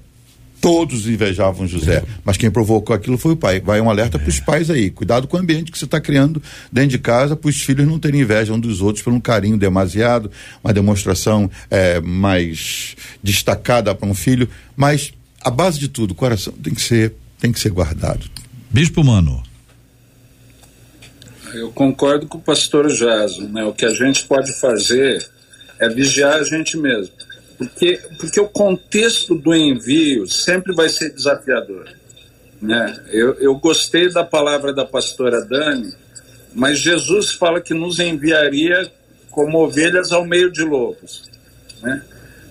Todos invejavam José, mas quem provocou aquilo foi o pai. Vai um alerta para os pais aí. Cuidado com o ambiente que você está criando dentro de casa, para os filhos não terem inveja um dos outros por um carinho demasiado, uma demonstração é, mais destacada para um filho. Mas a base de tudo, o coração tem que ser tem que ser guardado. Bispo Mano. Eu concordo com o pastor Jason, né? O que a gente pode fazer é vigiar a gente mesmo. Porque, porque o contexto do envio sempre vai ser desafiador. Né? Eu, eu gostei da palavra da pastora Dani, mas Jesus fala que nos enviaria como ovelhas ao meio de lobos. Né?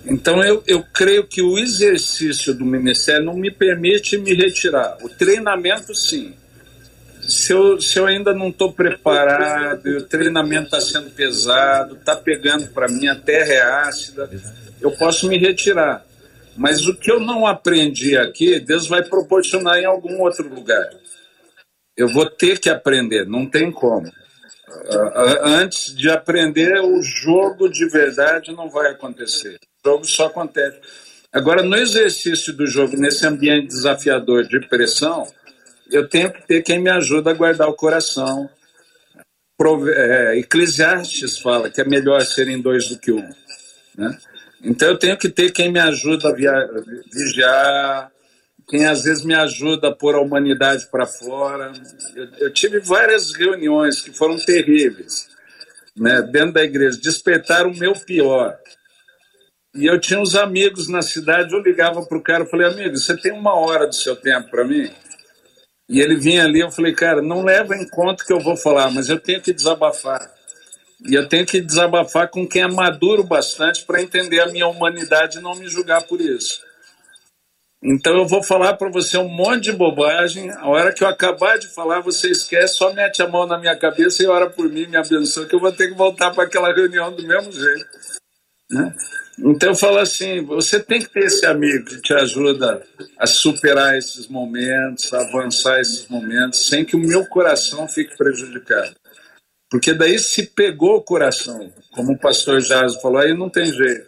Então eu, eu creio que o exercício do ministério não me permite me retirar. O treinamento, sim. Se eu, se eu ainda não estou preparado, o treinamento está sendo pesado, está pegando para mim, a terra é ácida, eu posso me retirar. Mas o que eu não aprendi aqui, Deus vai proporcionar em algum outro lugar. Eu vou ter que aprender, não tem como. Antes de aprender, o jogo de verdade não vai acontecer jogo só acontece. Agora, no exercício do jogo, nesse ambiente desafiador de pressão, eu tenho que ter quem me ajuda a guardar o coração. É, Eclesiastes fala que é melhor serem dois do que um. Né? Então, eu tenho que ter quem me ajuda a vigiar, quem às vezes me ajuda a pôr a humanidade para fora. Eu, eu, tive várias reuniões que foram terríveis né, dentro da igreja, despertaram o meu pior. E eu tinha uns amigos na cidade, eu ligava para o cara, eu falei, amigo, você tem uma hora do seu tempo para mim? E ele vinha ali, eu falei, cara, não leva em conta que eu vou falar, mas eu tenho que desabafar. E eu tenho que desabafar com quem é maduro bastante para entender a minha humanidade e não me julgar por isso. Então eu vou falar para você um monte de bobagem. A hora que eu acabar de falar, você esquece, só mete a mão na minha cabeça e ora por mim, me abençoa, que eu vou ter que voltar para aquela reunião do mesmo jeito. Né? Então eu falo assim, você tem que ter esse amigo que te ajuda a superar esses momentos, a avançar esses momentos, sem que o meu coração fique prejudicado. Porque daí se pegou o coração, como o pastor Jaso falou, aí não tem jeito.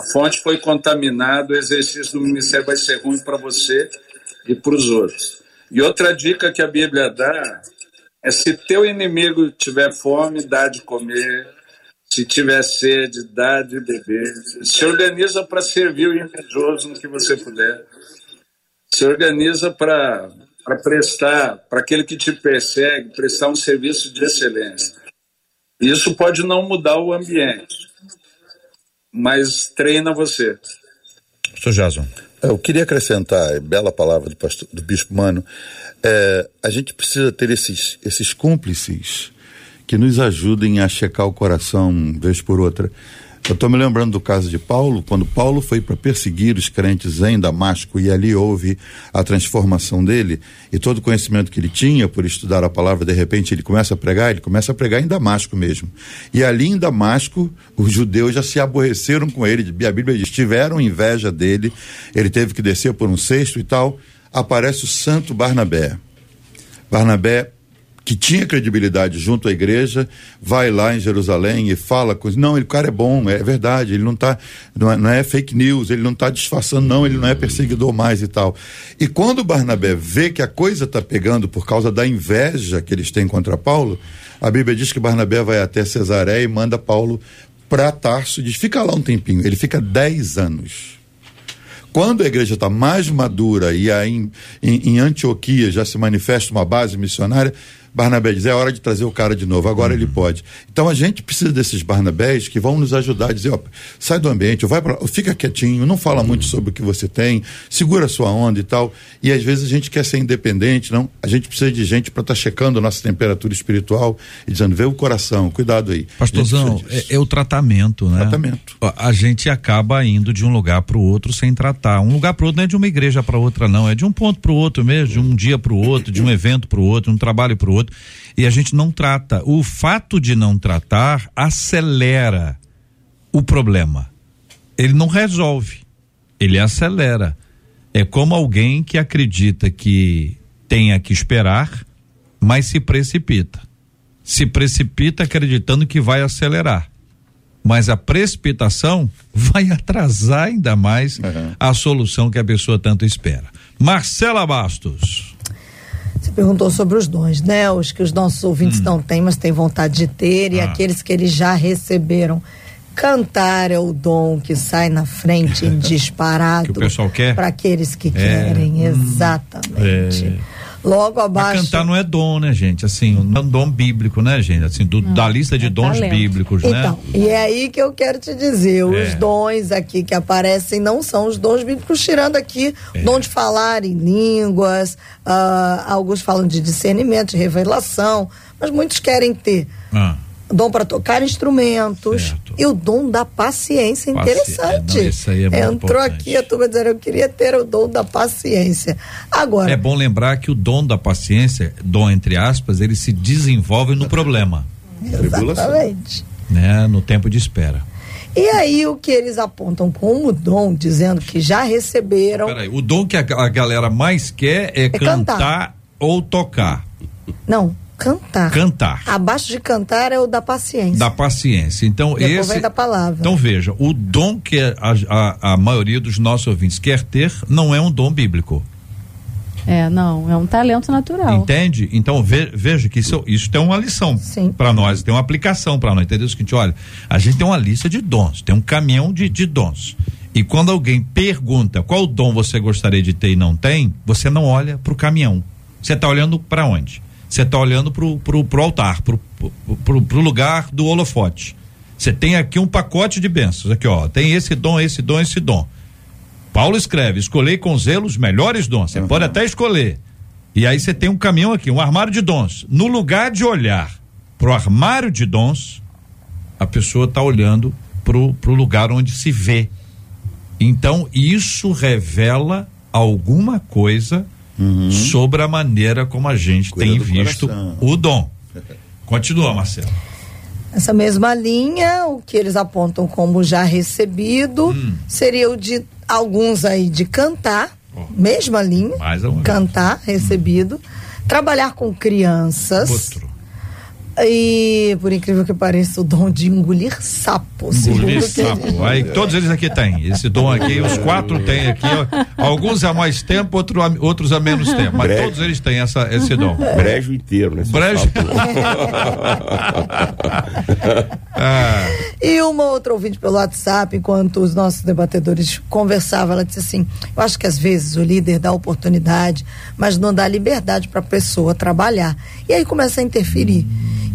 A fonte foi contaminada, o exercício do ministério vai ser ruim para você e para os outros. E outra dica que a Bíblia dá é se teu inimigo tiver fome, dá de comer, se tiver sede, dá de beber. Se organiza para servir o invejoso no que você puder. Se organiza para prestar, para aquele que te persegue, prestar um serviço de excelência. Isso pode não mudar o ambiente, mas treina você. Sr. Jason. Eu queria acrescentar, bela palavra do, pastor, do Bispo Mano, é, a gente precisa ter esses, esses cúmplices que nos ajudem a checar o coração vez por outra. Eu estou me lembrando do caso de Paulo, quando Paulo foi para perseguir os crentes em Damasco e ali houve a transformação dele e todo o conhecimento que ele tinha por estudar a palavra, de repente ele começa a pregar, ele começa a pregar em Damasco mesmo. E ali em Damasco, os judeus já se aborreceram com ele, a Bíblia diz, tiveram inveja dele, ele teve que descer por um cesto e tal. Aparece o santo Barnabé. Barnabé que tinha credibilidade junto à igreja, vai lá em Jerusalém e fala coisas. Não, ele, o cara é bom, é verdade, ele não está não, é, não, é, fake news, ele não está disfarçando, não, ele não é perseguidor mais e tal. E quando Barnabé vê que a coisa está pegando por causa da inveja que eles têm contra Paulo, a Bíblia diz que Barnabé vai até Cesaré e manda Paulo para Tarso, diz, fica lá um tempinho. Ele fica dez anos. Quando a igreja está mais madura e aí em, em, em Antioquia já se manifesta uma base missionária, Barnabé diz, é hora de trazer o cara de novo, agora uhum. ele pode. Então a gente precisa desses Barnabés que vão nos ajudar a dizer, ó, sai do ambiente, vai pra, fica quietinho, não fala uhum. muito sobre o que você tem, segura a sua onda e tal. E às vezes a gente quer ser independente, não? A gente precisa de gente para estar tá checando a nossa temperatura espiritual e dizendo, vê o coração, cuidado aí. Pastorzão, é, é, o tratamento, né? Tratamento. A gente acaba indo de um lugar para o outro sem tratar. Um lugar para o outro não é de uma igreja para outra, não, é de um ponto para o outro mesmo, de um dia para o outro, de um [CLEARS THROAT] evento para o outro, um trabalho para o outro e a gente não trata. O fato de não tratar acelera o problema. Ele não resolve, ele acelera. É como alguém que acredita que tenha que esperar, mas se precipita. Se precipita acreditando que vai acelerar. Mas a precipitação vai atrasar ainda mais uhum. a solução que a pessoa tanto espera. Marcela Bastos. Perguntou sobre os dons, né? Os que os nossos ouvintes hum. não têm, mas têm vontade de ter, e ah. aqueles que eles já receberam. Cantar é o dom que sai na frente [LAUGHS] disparado. que o pessoal quer? Para aqueles que é. querem, hum. exatamente. É. Logo abaixo. Mas cantar não é dom, né, gente? Assim, não é um dom bíblico, né, gente? Assim, do, da lista de é dons talento. bíblicos, né? Então, e é aí que eu quero te dizer, os é. dons aqui que aparecem não são os dons bíblicos, tirando aqui é. dom de falar em línguas, uh, alguns falam de discernimento, de revelação, mas muitos querem ter. Ah dom para tocar instrumentos certo. e o dom da paciência interessante. Paci... É, não, é Entrou importante. aqui a turma dizendo eu queria ter o dom da paciência. Agora é bom lembrar que o dom da paciência, dom entre aspas, ele se desenvolve no problema. Exatamente. Né, no tempo de espera. E aí o que eles apontam como dom, dizendo que já receberam. Peraí, o dom que a, a galera mais quer é, é cantar, cantar ou tocar. Não, Cantar. Cantar. Abaixo de cantar é o da paciência. Da paciência. Então, Depois esse. Da palavra. Então, veja, o dom que a, a, a maioria dos nossos ouvintes quer ter não é um dom bíblico. É, não, é um talento natural. Entende? Então ve, veja que isso, isso tem uma lição para nós, tem uma aplicação para nós. Entendeu? O seguinte, olha, a gente tem uma lista de dons, tem um caminhão de, de dons. E quando alguém pergunta qual dom você gostaria de ter e não tem, você não olha para o caminhão. Você está olhando para onde? Você está olhando pro, pro, pro altar, pro, pro, pro lugar do holofote. Você tem aqui um pacote de bênçãos. Aqui, ó. Tem esse dom, esse dom, esse dom. Paulo escreve: escolhei com zelo os melhores dons. Você uhum. pode até escolher. E aí você tem um caminhão aqui, um armário de dons. No lugar de olhar pro armário de dons, a pessoa está olhando pro, pro lugar onde se vê. Então, isso revela alguma coisa uhum. sobre a maneira como a gente Cuida tem visto coração. o dom. [LAUGHS] Continua, Marcelo. Essa mesma linha, o que eles apontam como já recebido, hum. seria o de alguns aí de cantar, oh. mesma linha, cantar, recebido, hum. trabalhar com crianças. Outro e, por incrível que pareça, o dom de engolir sapo. Engolir sapo. Aí, todos eles aqui têm. Esse dom aqui, os quatro têm aqui. Alguns há mais tempo, outro, outros há menos tempo. Mas Brejo. todos eles têm essa, esse dom. Brejo inteiro, né? Brejo. [LAUGHS] ah. E uma outra ouvinte pelo WhatsApp, enquanto os nossos debatedores conversavam, ela disse assim: Eu acho que às vezes o líder dá oportunidade, mas não dá liberdade para a pessoa trabalhar. E aí começa a interferir.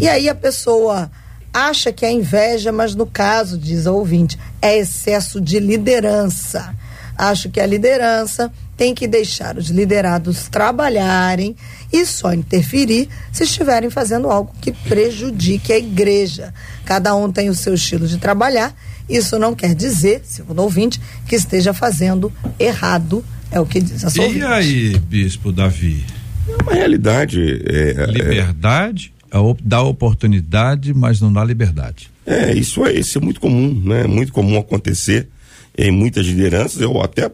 E aí a pessoa acha que é inveja, mas no caso, diz a ouvinte, é excesso de liderança. Acho que a liderança tem que deixar os liderados trabalharem e só interferir se estiverem fazendo algo que prejudique a igreja. Cada um tem o seu estilo de trabalhar. Isso não quer dizer, segundo o ouvinte, que esteja fazendo errado. É o que diz a sua E ouvinte. aí, bispo Davi? É uma realidade. É, é Liberdade dá oportunidade, mas não dá liberdade. É, isso é, isso é muito comum, né? Muito comum acontecer em muitas lideranças. Eu até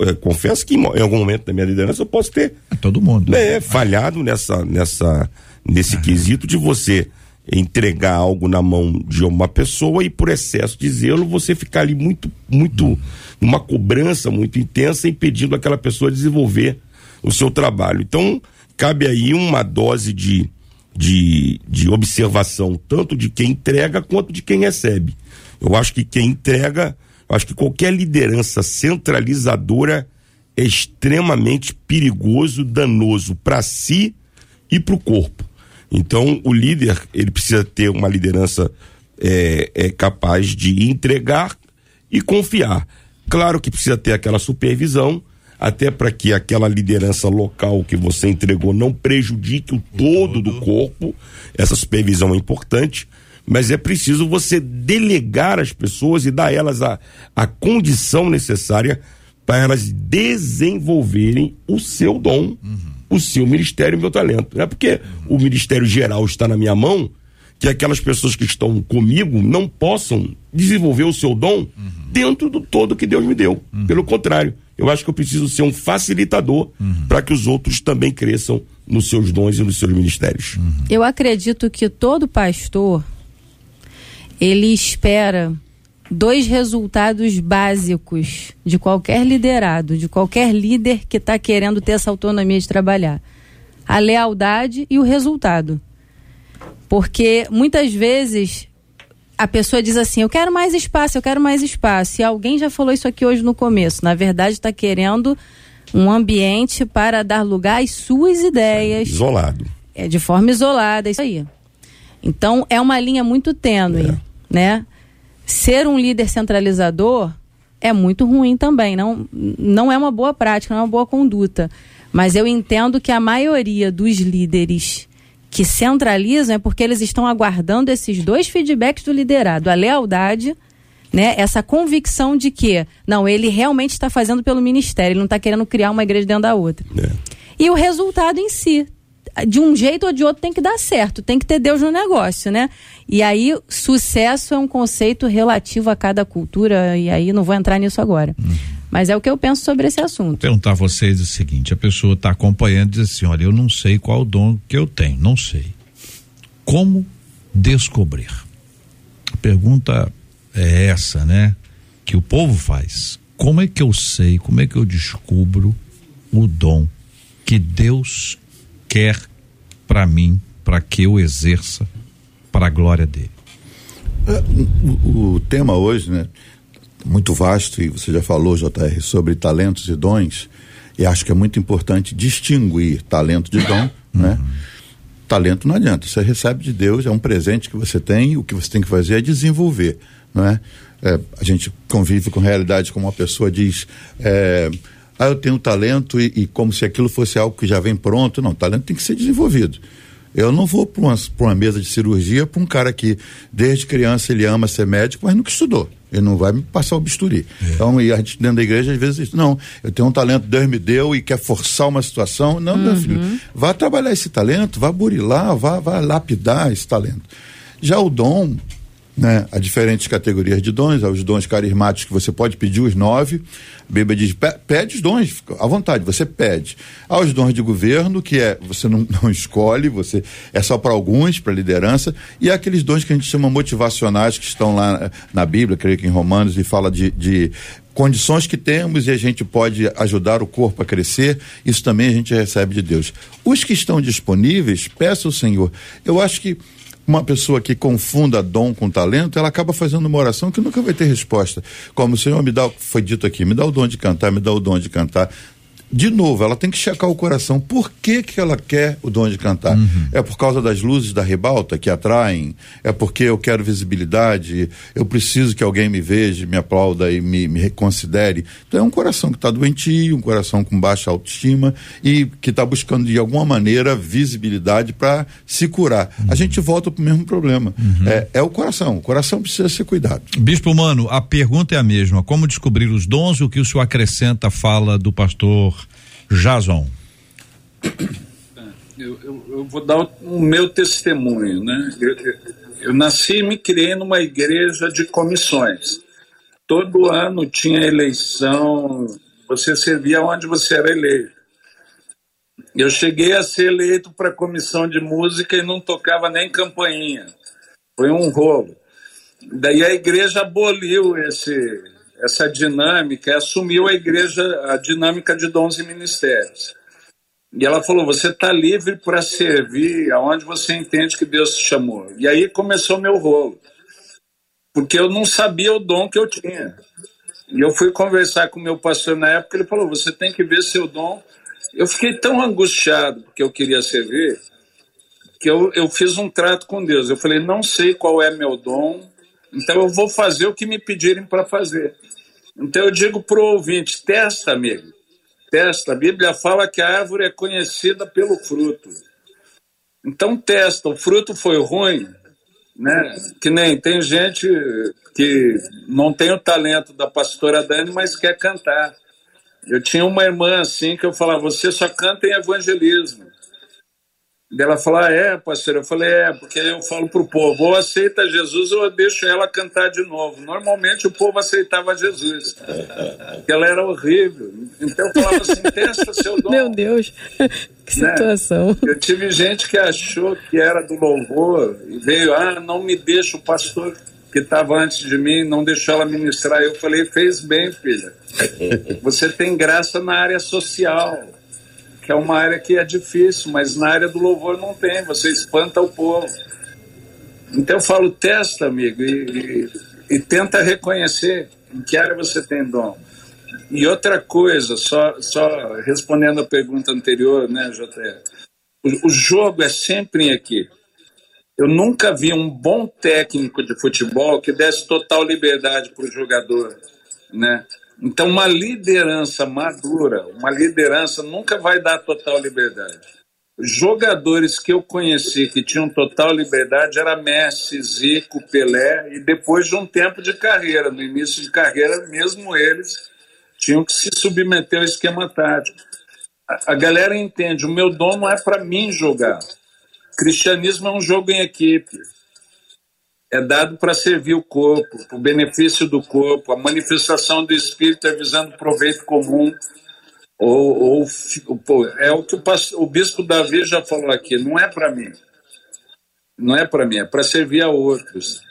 é, confesso que em, algum momento da minha liderança eu posso ter. É todo mundo. Né, falhado nessa, nessa, nesse é. quesito de você entregar algo na mão de uma pessoa e por excesso de zelo você ficar ali muito, muito, hum. uma cobrança muito intensa impedindo aquela pessoa de desenvolver o seu trabalho. Então, cabe aí uma dose de de, de observação, tanto de quem entrega quanto de quem recebe. Eu acho que quem entrega, acho que qualquer liderança centralizadora é extremamente perigoso, danoso para si e para o corpo. Então, o líder, ele precisa ter uma liderança é, é capaz de entregar e confiar. Claro que precisa ter aquela supervisão, até para que aquela liderança local que você entregou não prejudique o todo do corpo. Essa supervisão é importante, mas é preciso você delegar as pessoas e dar a elas a, a condição necessária para elas desenvolverem o seu dom, uhum. o seu ministério e o meu talento. Não é porque uhum. o ministério geral está na minha mão que aquelas pessoas que estão comigo não possam desenvolver o seu dom uhum. dentro do todo que Deus me deu. Uhum. Pelo contrário, eu acho que eu preciso ser um facilitador uhum. para que os outros também cresçam nos seus dons e nos seus ministérios. Uhum. Eu acredito que todo pastor ele espera dois resultados básicos de qualquer liderado, de qualquer líder que está querendo ter essa autonomia de trabalhar: a lealdade e o resultado. Porque muitas vezes a pessoa diz assim: Eu quero mais espaço, eu quero mais espaço. E alguém já falou isso aqui hoje no começo. Na verdade, está querendo um ambiente para dar lugar às suas ideias. Isolado. É, de forma isolada, é isso aí. Então, é uma linha muito tênue, é. né? Ser um líder centralizador é muito ruim também. Não, não é uma boa prática, não é uma boa conduta. Mas eu entendo que a maioria dos líderes que centralizam é porque eles estão aguardando esses dois feedbacks do liderado, a lealdade, né, essa convicção de que não, ele realmente está fazendo pelo ministério, ele não está querendo criar uma igreja dentro da outra. É. E o resultado em si, de um jeito ou de outro tem que dar certo, tem que ter Deus no negócio, né? E aí sucesso é um conceito relativo a cada cultura e aí não vou entrar nisso agora. Uhum. Mas é o que eu penso sobre esse assunto. Vou perguntar a vocês o seguinte: a pessoa está acompanhando e diz assim: olha, eu não sei qual o dom que eu tenho, não sei. Como descobrir? A pergunta é essa, né? Que o povo faz. Como é que eu sei, como é que eu descubro o dom que Deus quer para mim, para que eu exerça para a glória dele? É, o, o tema hoje, né? muito vasto, e você já falou, JR, sobre talentos e dons, e acho que é muito importante distinguir talento de dom, uhum. né? Talento não adianta, você recebe de Deus, é um presente que você tem, o que você tem que fazer é desenvolver, não é? é a gente convive com realidade como uma pessoa diz, é, ah, eu tenho talento e, e como se aquilo fosse algo que já vem pronto, não, talento tem que ser desenvolvido. Eu não vou para uma, uma mesa de cirurgia para um cara que desde criança ele ama ser médico, mas nunca estudou. Ele não vai me passar o bisturi. É. Então, e a gente dentro da igreja, às vezes, diz, não, eu tenho um talento, Deus me deu e quer forçar uma situação. Não, uhum. meu filho, vá trabalhar esse talento, vá burilar, vá, vá lapidar esse talento. Já o dom, né, a diferentes categorias de dons, aos dons carismáticos que você pode pedir os nove. A Bíblia diz: pede os dons, à vontade, você pede. Aos dons de governo, que é você não, [LAUGHS] não escolhe, você é só para alguns, para liderança, e aqueles dons que a gente chama motivacionais, que estão lá na Bíblia, creio que em Romanos, e fala de, de condições que temos e a gente pode ajudar o corpo a crescer, isso também a gente recebe de Deus. Os que estão disponíveis, peça ao Senhor. Eu acho que uma pessoa que confunda dom com talento, ela acaba fazendo uma oração que nunca vai ter resposta. Como o Senhor me dá, foi dito aqui, me dá o dom de cantar, me dá o dom de cantar de novo, ela tem que checar o coração. Por que, que ela quer o dom de cantar? Uhum. É por causa das luzes da ribalta que atraem? É porque eu quero visibilidade? Eu preciso que alguém me veja, me aplauda e me, me reconsidere? Então é um coração que está doentio, um coração com baixa autoestima e que está buscando de alguma maneira visibilidade para se curar. Uhum. A gente volta para o mesmo problema. Uhum. É, é o coração. O coração precisa ser cuidado. Bispo Mano, a pergunta é a mesma. Como descobrir os dons? O que o senhor acrescenta fala do pastor Jason. Eu, eu, eu, vou dar o, o meu testemunho, né? Eu, eu, nasci e me criei numa igreja de comissões. Todo ano tinha eleição, você servia onde você era eleito. Eu cheguei a ser eleito para comissão de música e não tocava nem campainha. Foi um rolo. Daí a igreja aboliu esse, essa dinâmica, assumiu a igreja a dinâmica de dons e ministérios. E ela falou: você está livre para servir aonde você entende que Deus te chamou. E aí começou meu rolo, porque eu não sabia o dom que eu tinha. E eu fui conversar com meu pastor na época, ele falou: você tem que ver seu dom. Eu fiquei tão angustiado porque eu queria servir, que eu, eu fiz um trato com Deus. Eu falei, não sei qual é meu dom, então eu vou fazer o que me pedirem para fazer. Então eu digo para o ouvinte: testa, amigo, testa. A Bíblia fala que a árvore é conhecida pelo fruto. Então testa. O fruto foi ruim, né? Que nem tem gente que não tem o talento da pastora Dani, mas quer cantar. Eu tinha uma irmã assim que eu falava: você só canta em evangelismo. Ela falou, ah, é, pastor? Eu falei, é, porque eu falo pro povo, ou aceita Jesus ou eu deixo ela cantar de novo. Normalmente o povo aceitava Jesus, porque ela era horrível. Então eu falava assim, testa seu [LAUGHS] dom. Meu Deus, [LAUGHS] que né? situação. Eu tive gente que achou que era do louvor e veio, ah, não me deixa o pastor que estava antes de mim, não deixou ela ministrar. Eu falei, fez bem, filha. Você tem graça na área social que é uma área que é difícil, mas na área do louvor não tem, você espanta o povo. Então eu falo, testa, amigo, e, e, e tenta reconhecer em que área você tem dom. E outra coisa, só, só respondendo a pergunta anterior, né, JR, o, o jogo é sempre em equipe. Eu nunca vi um bom técnico de futebol que desse total liberdade para o jogador, né? Então, uma liderança madura, uma liderança nunca vai dar total liberdade. Jogadores que eu conheci que tinham total liberdade era Messi, Zico, Pelé, e depois de um tempo de carreira, no início de carreira, mesmo eles tinham que se submeter ao esquema tático. A, a galera entende, o meu dom não é para mim jogar. Cristianismo é um jogo em equipe é dado para servir o corpo, para o benefício do corpo, a manifestação do Espírito é visando proveito comum. Ou, ou é o que o, o bispo Davi já falou aqui, não é para mim. Não é para mim, é para servir a outros.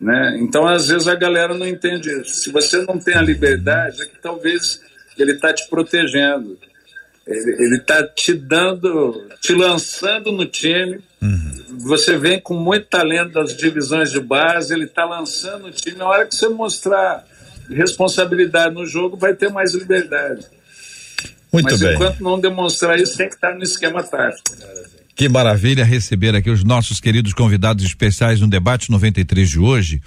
Né? Então, às vezes, a galera não entende isso. Se você não tem a liberdade, é que talvez ele está te protegendo. Ele está te dando, te lançando no time. Uhum. Você vem com muito talento das divisões de base, ele está lançando o time. A hora que você mostrar responsabilidade no jogo, vai ter mais liberdade. Muito Mas bem. enquanto não demonstrar isso, tem que estar no esquema tático. Que maravilha receber aqui os nossos queridos convidados especiais no debate 93 de hoje,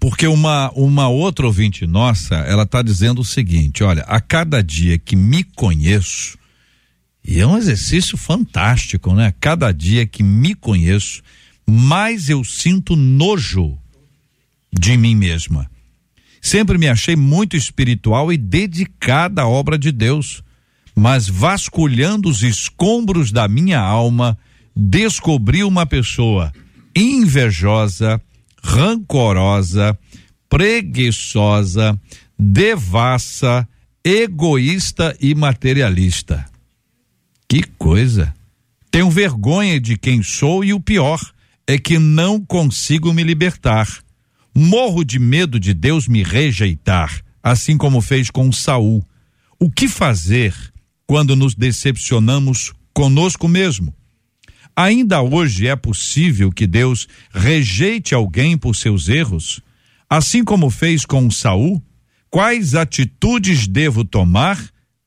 porque uma uma outra ouvinte nossa, ela está dizendo o seguinte, olha, a cada dia que me conheço, e é um exercício fantástico, né? Cada dia que me conheço, mais eu sinto nojo de mim mesma. Sempre me achei muito espiritual e dedicada à obra de Deus, mas vasculhando os escombros da minha alma, descobri uma pessoa invejosa, rancorosa, preguiçosa, devassa, egoísta e materialista. Que coisa! Tenho vergonha de quem sou e o pior é que não consigo me libertar. Morro de medo de Deus me rejeitar, assim como fez com Saul. O que fazer quando nos decepcionamos conosco mesmo? Ainda hoje é possível que Deus rejeite alguém por seus erros, assim como fez com Saul? Quais atitudes devo tomar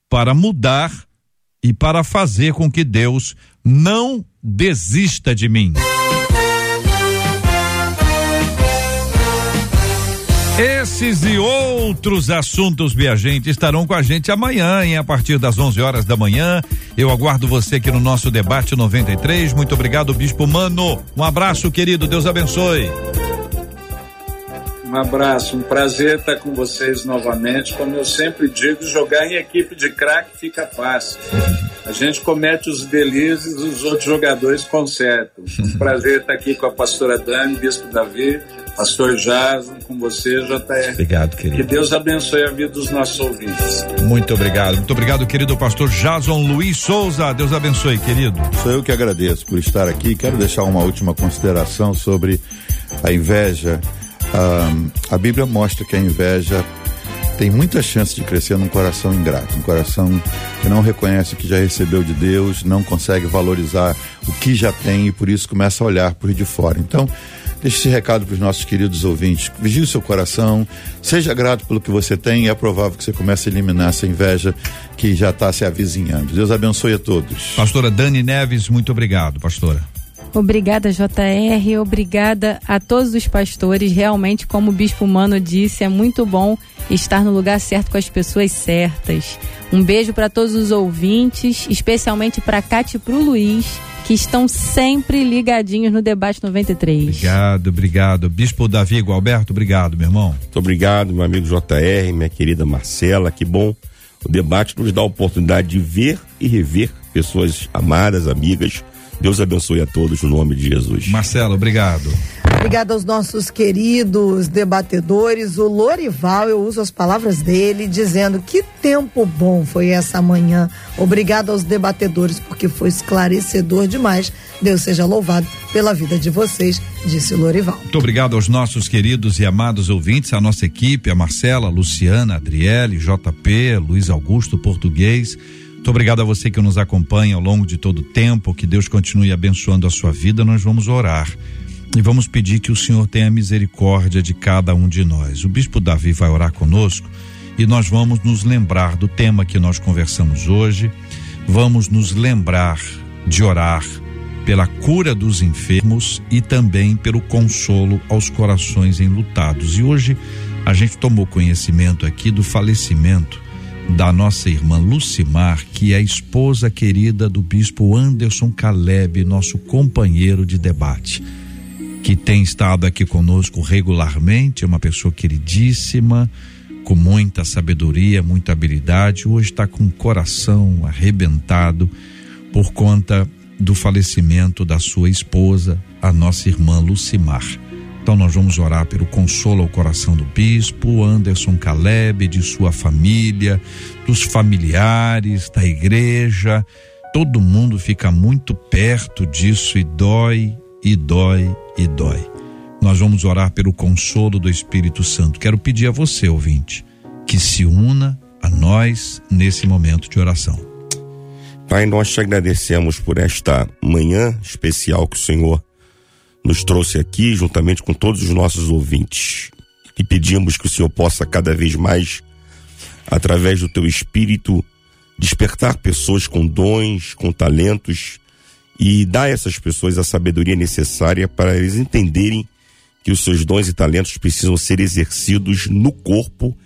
para mudar e para fazer com que Deus não desista de mim. Esses e outros assuntos, minha gente, estarão com a gente amanhã, hein, a partir das 11 horas da manhã. Eu aguardo você aqui no nosso debate 93. Muito obrigado, Bispo Mano. Um abraço, querido. Deus abençoe. Um abraço, um prazer estar com vocês novamente. Como eu sempre digo, jogar em equipe de craque fica fácil. A gente comete os delícias, os outros jogadores consertam. Um prazer estar aqui com a pastora Dani, Bispo Davi, pastor Jason, com você, JR. Obrigado, querido. Que Deus abençoe a vida dos nossos ouvintes. Muito obrigado. Muito obrigado, querido pastor Jason Luiz Souza. Deus abençoe, querido. Sou eu que agradeço por estar aqui. Quero deixar uma última consideração sobre a inveja ah, a Bíblia mostra que a inveja tem muita chance de crescer num coração ingrato, um coração que não reconhece o que já recebeu de Deus, não consegue valorizar o que já tem e por isso começa a olhar por de fora. Então, deixe esse recado para os nossos queridos ouvintes. Vigie o seu coração, seja grato pelo que você tem e é provável que você comece a eliminar essa inveja que já está se avizinhando. Deus abençoe a todos. Pastora Dani Neves, muito obrigado, pastora. Obrigada, JR. Obrigada a todos os pastores. Realmente, como o Bispo Mano disse, é muito bom estar no lugar certo com as pessoas certas. Um beijo para todos os ouvintes, especialmente para Cátia e para o Luiz, que estão sempre ligadinhos no Debate 93. Obrigado, obrigado. Bispo Davi Gualberto, obrigado, meu irmão. Muito obrigado, meu amigo JR, minha querida Marcela, que bom. O debate nos dá a oportunidade de ver e rever pessoas amadas, amigas, Deus abençoe a todos no nome de Jesus. Marcelo, obrigado. Obrigada aos nossos queridos debatedores. O Lorival, eu uso as palavras dele, dizendo que tempo bom foi essa manhã. Obrigado aos debatedores, porque foi esclarecedor demais. Deus seja louvado pela vida de vocês, disse o Lorival. Muito obrigado aos nossos queridos e amados ouvintes, a nossa equipe, a Marcela, a Luciana, a Adriele, JP, Luiz Augusto, Português. Muito obrigado a você que nos acompanha ao longo de todo o tempo, que Deus continue abençoando a sua vida. Nós vamos orar e vamos pedir que o Senhor tenha misericórdia de cada um de nós. O bispo Davi vai orar conosco e nós vamos nos lembrar do tema que nós conversamos hoje. Vamos nos lembrar de orar pela cura dos enfermos e também pelo consolo aos corações enlutados. E hoje a gente tomou conhecimento aqui do falecimento da nossa irmã Lucimar, que é a esposa querida do bispo Anderson Caleb, nosso companheiro de debate, que tem estado aqui conosco regularmente, é uma pessoa queridíssima, com muita sabedoria, muita habilidade, hoje está com o coração arrebentado por conta do falecimento da sua esposa, a nossa irmã Lucimar. Então nós vamos orar pelo consolo ao coração do bispo Anderson Caleb, de sua família, dos familiares, da igreja. Todo mundo fica muito perto disso e dói, e dói, e dói. Nós vamos orar pelo consolo do Espírito Santo. Quero pedir a você, ouvinte, que se una a nós nesse momento de oração. Pai, nós te agradecemos por esta manhã especial que o Senhor nos trouxe aqui, juntamente com todos os nossos ouvintes. E pedimos que o Senhor possa cada vez mais, através do teu espírito, despertar pessoas com dons, com talentos e dar a essas pessoas a sabedoria necessária para eles entenderem que os seus dons e talentos precisam ser exercidos no corpo,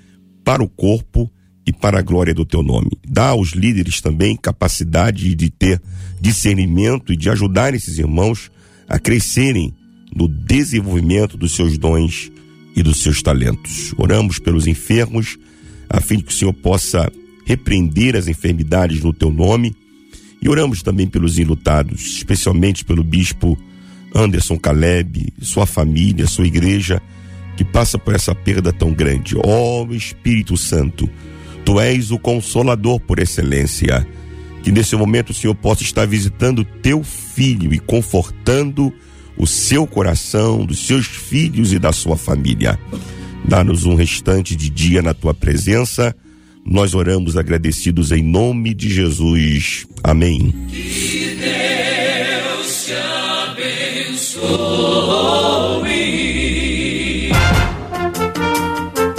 para o corpo e para a glória do teu nome. Dá aos líderes também capacidade de ter discernimento e de ajudar esses irmãos a crescerem no desenvolvimento dos seus dons e dos seus talentos. Oramos pelos enfermos, a fim de que o Senhor possa repreender as enfermidades no teu nome. E oramos também pelos enlutados, especialmente pelo bispo Anderson Caleb, sua família, sua igreja, que passa por essa perda tão grande. Ó oh, Espírito Santo, tu és o consolador por excelência que nesse momento o Senhor possa estar visitando teu filho e confortando o seu coração, dos seus filhos e da sua família. Dá-nos um restante de dia na tua presença. Nós oramos agradecidos em nome de Jesus. Amém. Que Deus te abençoe.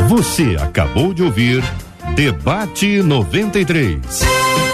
Você acabou de ouvir Debate 93.